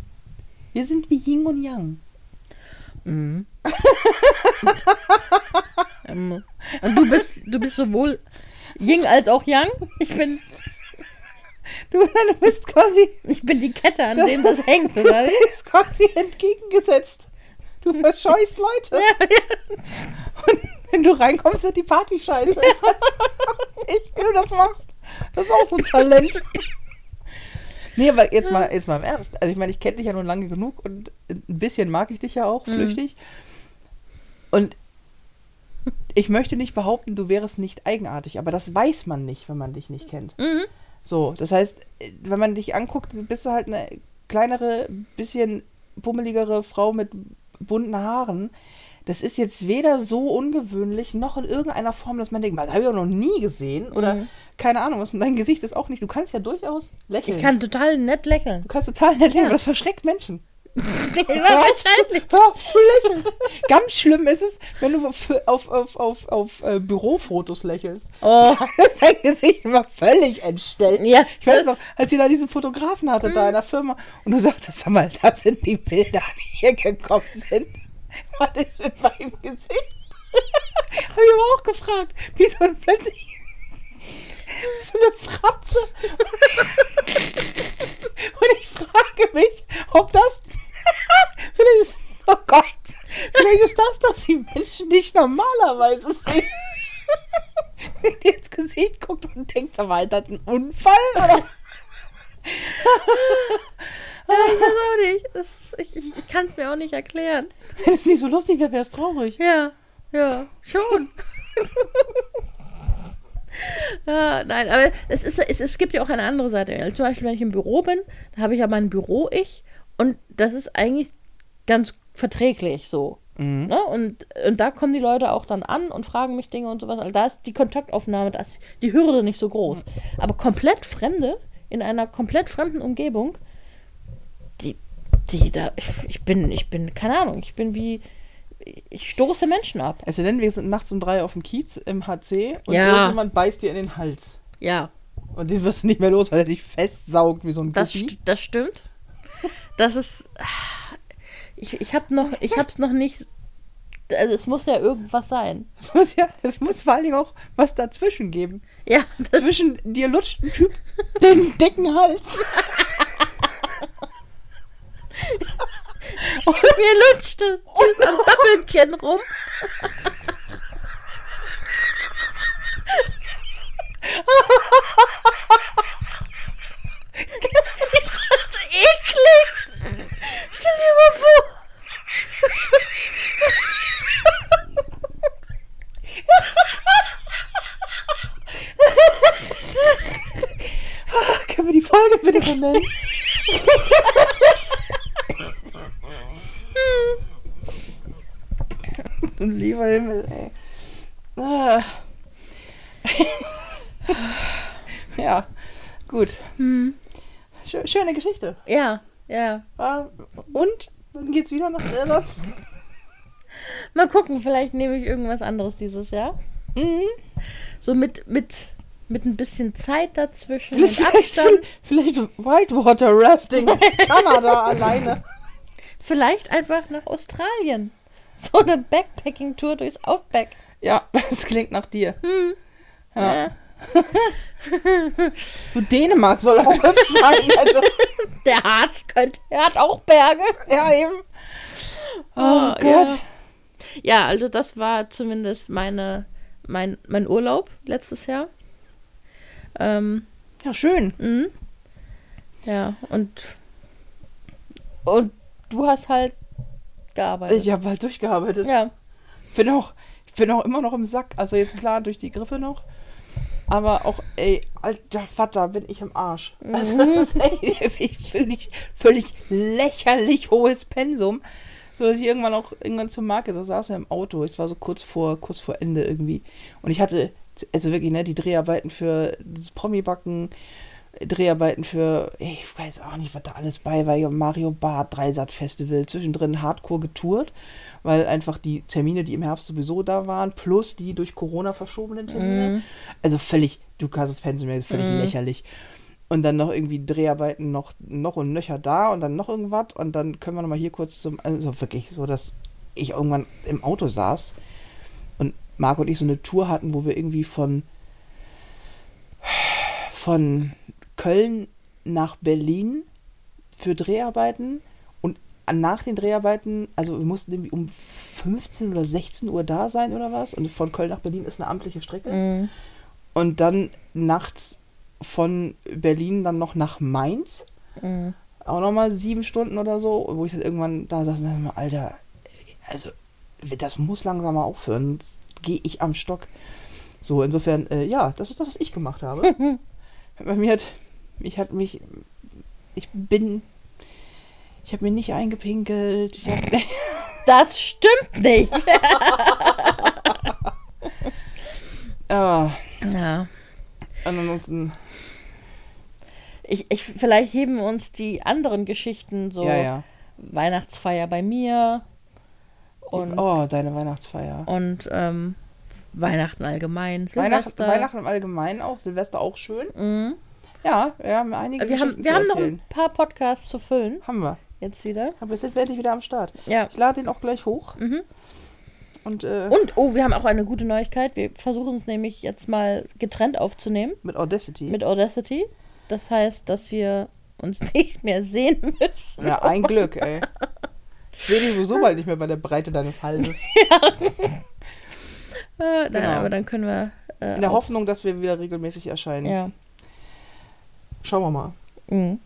wir sind wie Yin und Yang. Mhm. ähm, und du bist, du bist sowohl Ying als auch Yang. Ich bin, Du, du bist quasi, ich bin die Kette, an Das- dem das hängt, du oder? bist quasi entgegengesetzt. Du verscheust Leute. Und wenn du reinkommst, wird die Party scheiße. Ich auch nicht, wie du das machst. Das ist auch so ein Talent. Nee, aber jetzt mal, jetzt mal im Ernst. Also ich meine, ich kenne dich ja nun lange genug und ein bisschen mag ich dich ja auch, flüchtig. Und ich möchte nicht behaupten, du wärst nicht eigenartig, aber das weiß man nicht, wenn man dich nicht kennt. Mhm. So, das heißt, wenn man dich anguckt, bist du halt eine kleinere, bisschen pummeligere Frau mit bunten Haaren. Das ist jetzt weder so ungewöhnlich noch in irgendeiner Form, dass man denkt, das habe ich auch noch nie gesehen. Oder Mhm. keine Ahnung, was und dein Gesicht ist auch nicht. Du kannst ja durchaus lächeln. Ich kann total nett lächeln. du kannst total nett lächeln, Ja. aber das verschreckt Menschen. Wahrscheinlich. Hör auf zu lächeln. Ganz schlimm ist es, wenn du auf, auf, auf, auf, auf äh, Bürofotos lächelst. Oh, Das ist dein Gesicht immer völlig entstellt. ja. Ich weiß noch, als ihr da diesen Fotografen hatte, da in der Firma, und du sagtest, sag mal, das sind die Bilder, die hier gekommen sind. Was ist mit meinem Gesicht? Habe ich aber auch gefragt, wie so ein plötzlich so eine Fratze. Und ich frage mich, ob das vielleicht ist, oh Gott, vielleicht ist das, dass die Menschen dich normalerweise sehen. Die ins Gesicht guckt und denkt, sag mal, das ein Unfall? Oder? Ja, ich nicht. Ich ich, kann es mir auch nicht erklären. Wenn es nicht so lustig wäre, wäre es traurig. Ja, ja, schon. ja, nein, aber es, ist, es, es gibt ja auch eine andere Seite. Also zum Beispiel, wenn ich im Büro bin, da habe ich ja mein Büro-Ich und das ist eigentlich ganz verträglich so. Mhm. Ne? Und, und da kommen die Leute auch dann an und fragen mich Dinge und sowas. Also da ist die Kontaktaufnahme, da ist die Hürde nicht so groß. Aber komplett Fremde, in einer komplett fremden Umgebung, die, die da, ich, ich bin, ich bin, keine Ahnung, ich bin wie, ich stoße Menschen ab. Es sei denn, wir sind nachts um drei auf dem Kiez im HC und Ja. irgendjemand beißt dir in den Hals. Ja, Und den wirst du nicht mehr los, weil er dich festsaugt wie so ein das, Guppi. st das stimmt das ist. Ich, ich habe noch, ich hab's noch nicht. Also es muss ja irgendwas sein. Es muss ja, es muss vor allen Dingen auch was dazwischen geben. Ja. Zwischen dir lutscht ein Typ den dicken Hals. Und mir lutscht ein Typ am Doppelkinn rum. ist das eklig? Stell dir mal vor. Können wir die Folge bitte so nennen? du lieber Himmel, ey. Ah. ja, gut. Hm. Schö- Schöne Geschichte. Ja, ja. Ah, Und? Wann geht's wieder nach Irland? Mal gucken, vielleicht nehme ich irgendwas anderes dieses Jahr. Mhm. So mit, mit, mit ein bisschen Zeit dazwischen Vielleicht, und vielleicht, Abstand. vielleicht Whitewater Rafting in Kanada alleine. Vielleicht einfach nach Australien. So eine Backpacking-Tour durchs Outback. Ja, das klingt nach dir. Hm. Ja. Ja. Du, Dänemark soll auch hübsch sein. Also, Der Harz könnte, er hat auch Berge. ja, eben. Oh, Oh, Gott. ja. Ja, also das war zumindest meine, mein, mein Urlaub letztes Jahr. Ähm, Ja, schön. mhm. Ja, und, und du hast halt gearbeitet. Ich habe halt durchgearbeitet. ja. bin auch, ich bin auch immer noch im Sack. Also jetzt klar durch die Griffe noch. Aber auch, ey, alter Vater, bin ich im Arsch. Also das ist völlig, völlig lächerlich hohes Pensum. So dass ich irgendwann auch irgendwann zur Marke so saß wir im Auto. Es war so kurz vor, kurz vor Ende irgendwie. Und ich hatte, also wirklich, ne, die Dreharbeiten für das Promi-Backen, Dreharbeiten für, ey, ich weiß auch nicht, was da alles bei war. Ja, Mario Barth, Dreisat-Festival, zwischendrin hardcore getourt, weil einfach die Termine, die im Herbst sowieso da waren, plus die durch Corona verschobenen Termine. Mhm. Also völlig, du kannst das Pensum ja völlig Mhm. lächerlich. Und dann noch irgendwie Dreharbeiten noch, noch und nöcher da und dann noch irgendwas und dann können wir noch mal hier kurz zum, also wirklich so, dass ich irgendwann im Auto saß und Marc und ich so eine Tour hatten, wo wir irgendwie von von Köln nach Berlin für Dreharbeiten nach den Dreharbeiten, also wir mussten irgendwie um 15 oder 16 Uhr da sein oder was und von Köln nach Berlin ist eine amtliche Strecke Mhm. und dann nachts von Berlin dann noch nach Mainz, Mhm. auch nochmal sieben Stunden oder so, wo ich dann irgendwann da saß und dachte mir, Alter, also das muss langsam mal aufhören, gehe ich am Stock. So, insofern, äh, ja, das ist das, was ich gemacht habe. Bei mir hat, ich hat mich, ich bin, ich habe mir nicht eingepinkelt, hab, Das stimmt nicht. ah, ja. ansonsten, Ich, ich, vielleicht heben wir uns die anderen Geschichten so ja, ja. Weihnachtsfeier bei mir und, oh, deine Weihnachtsfeier. und ähm, Weihnachten allgemein. Weihnachten, Silvester. Weihnachten im Allgemeinen auch, Silvester auch schön. Mhm. Ja, wir haben einige Wir haben, wir haben noch ein paar Podcasts zu füllen. Haben wir. Jetzt wieder. Aber jetzt sind wir endlich wieder am Start. Ja. Ich lade den auch gleich hoch. Mhm. Und, äh, Und, oh, wir haben auch eine gute Neuigkeit. Wir versuchen es nämlich jetzt mal getrennt aufzunehmen mit Audacity. mit Audacity. Das heißt, dass wir uns nicht mehr sehen müssen. ja, ein Glück, ey. Ich sehe dich sowieso bald nicht mehr bei der Breite deines Halses. Äh, nein, Genau. aber dann können wir. Äh, In der Hoffnung, dass wir wieder regelmäßig erscheinen. Ja. Schauen wir mal. Mhm.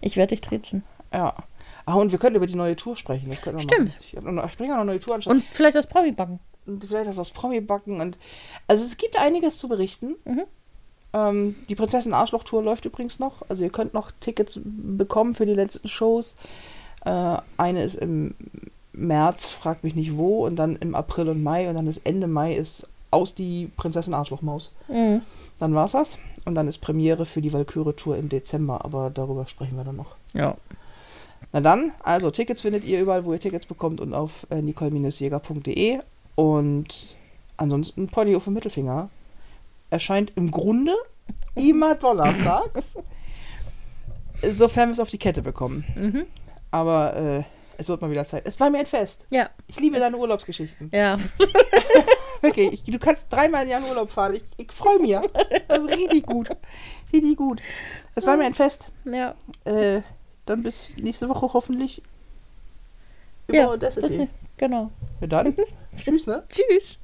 Ich werde dich trizen. Ja. Ah, und wir können über die neue Tour sprechen. Das können wir Stimmt. Machen. Ich, hab noch- ich bringe auch noch eine neue Tour an. Und vielleicht das Promi-Backen. und vielleicht auch das Promi-Backen. Und also es gibt einiges zu berichten. Mhm. Ähm, die Prinzessin Arschloch-Tour läuft übrigens noch. Also ihr könnt noch Tickets bekommen für die letzten Shows. Äh, eine ist im März, frag mich nicht wo, und dann im April und Mai. Und dann ist Ende Mai ist aus die Prinzessin Arschloch-Maus. Mhm. Dann war's das. Und dann ist Premiere für die Valkyrie-Tour im Dezember. Aber darüber sprechen wir dann noch. Ja. Na dann, also Tickets findet ihr überall, wo ihr Tickets bekommt und auf äh, nicole-jäger.de. Und ansonsten Pony auf dem Mittelfinger erscheint im Grunde immer donnerstags, sofern wir es auf die Kette bekommen. Mhm. Aber äh, es wird mal wieder Zeit. Es war mir ein Fest. Ja. Ich liebe deine Urlaubsgeschichten. Ja. Wirklich, ich, du kannst dreimal in Urlaub fahren. Ich, ich freue mich. Also richtig gut. Richtig gut. Es war mir ein Fest. Ja. Äh, dann bis nächste Woche hoffentlich. über Ja, Audacity. Genau. Ja, dann. Tschüss, ne? Tschüss.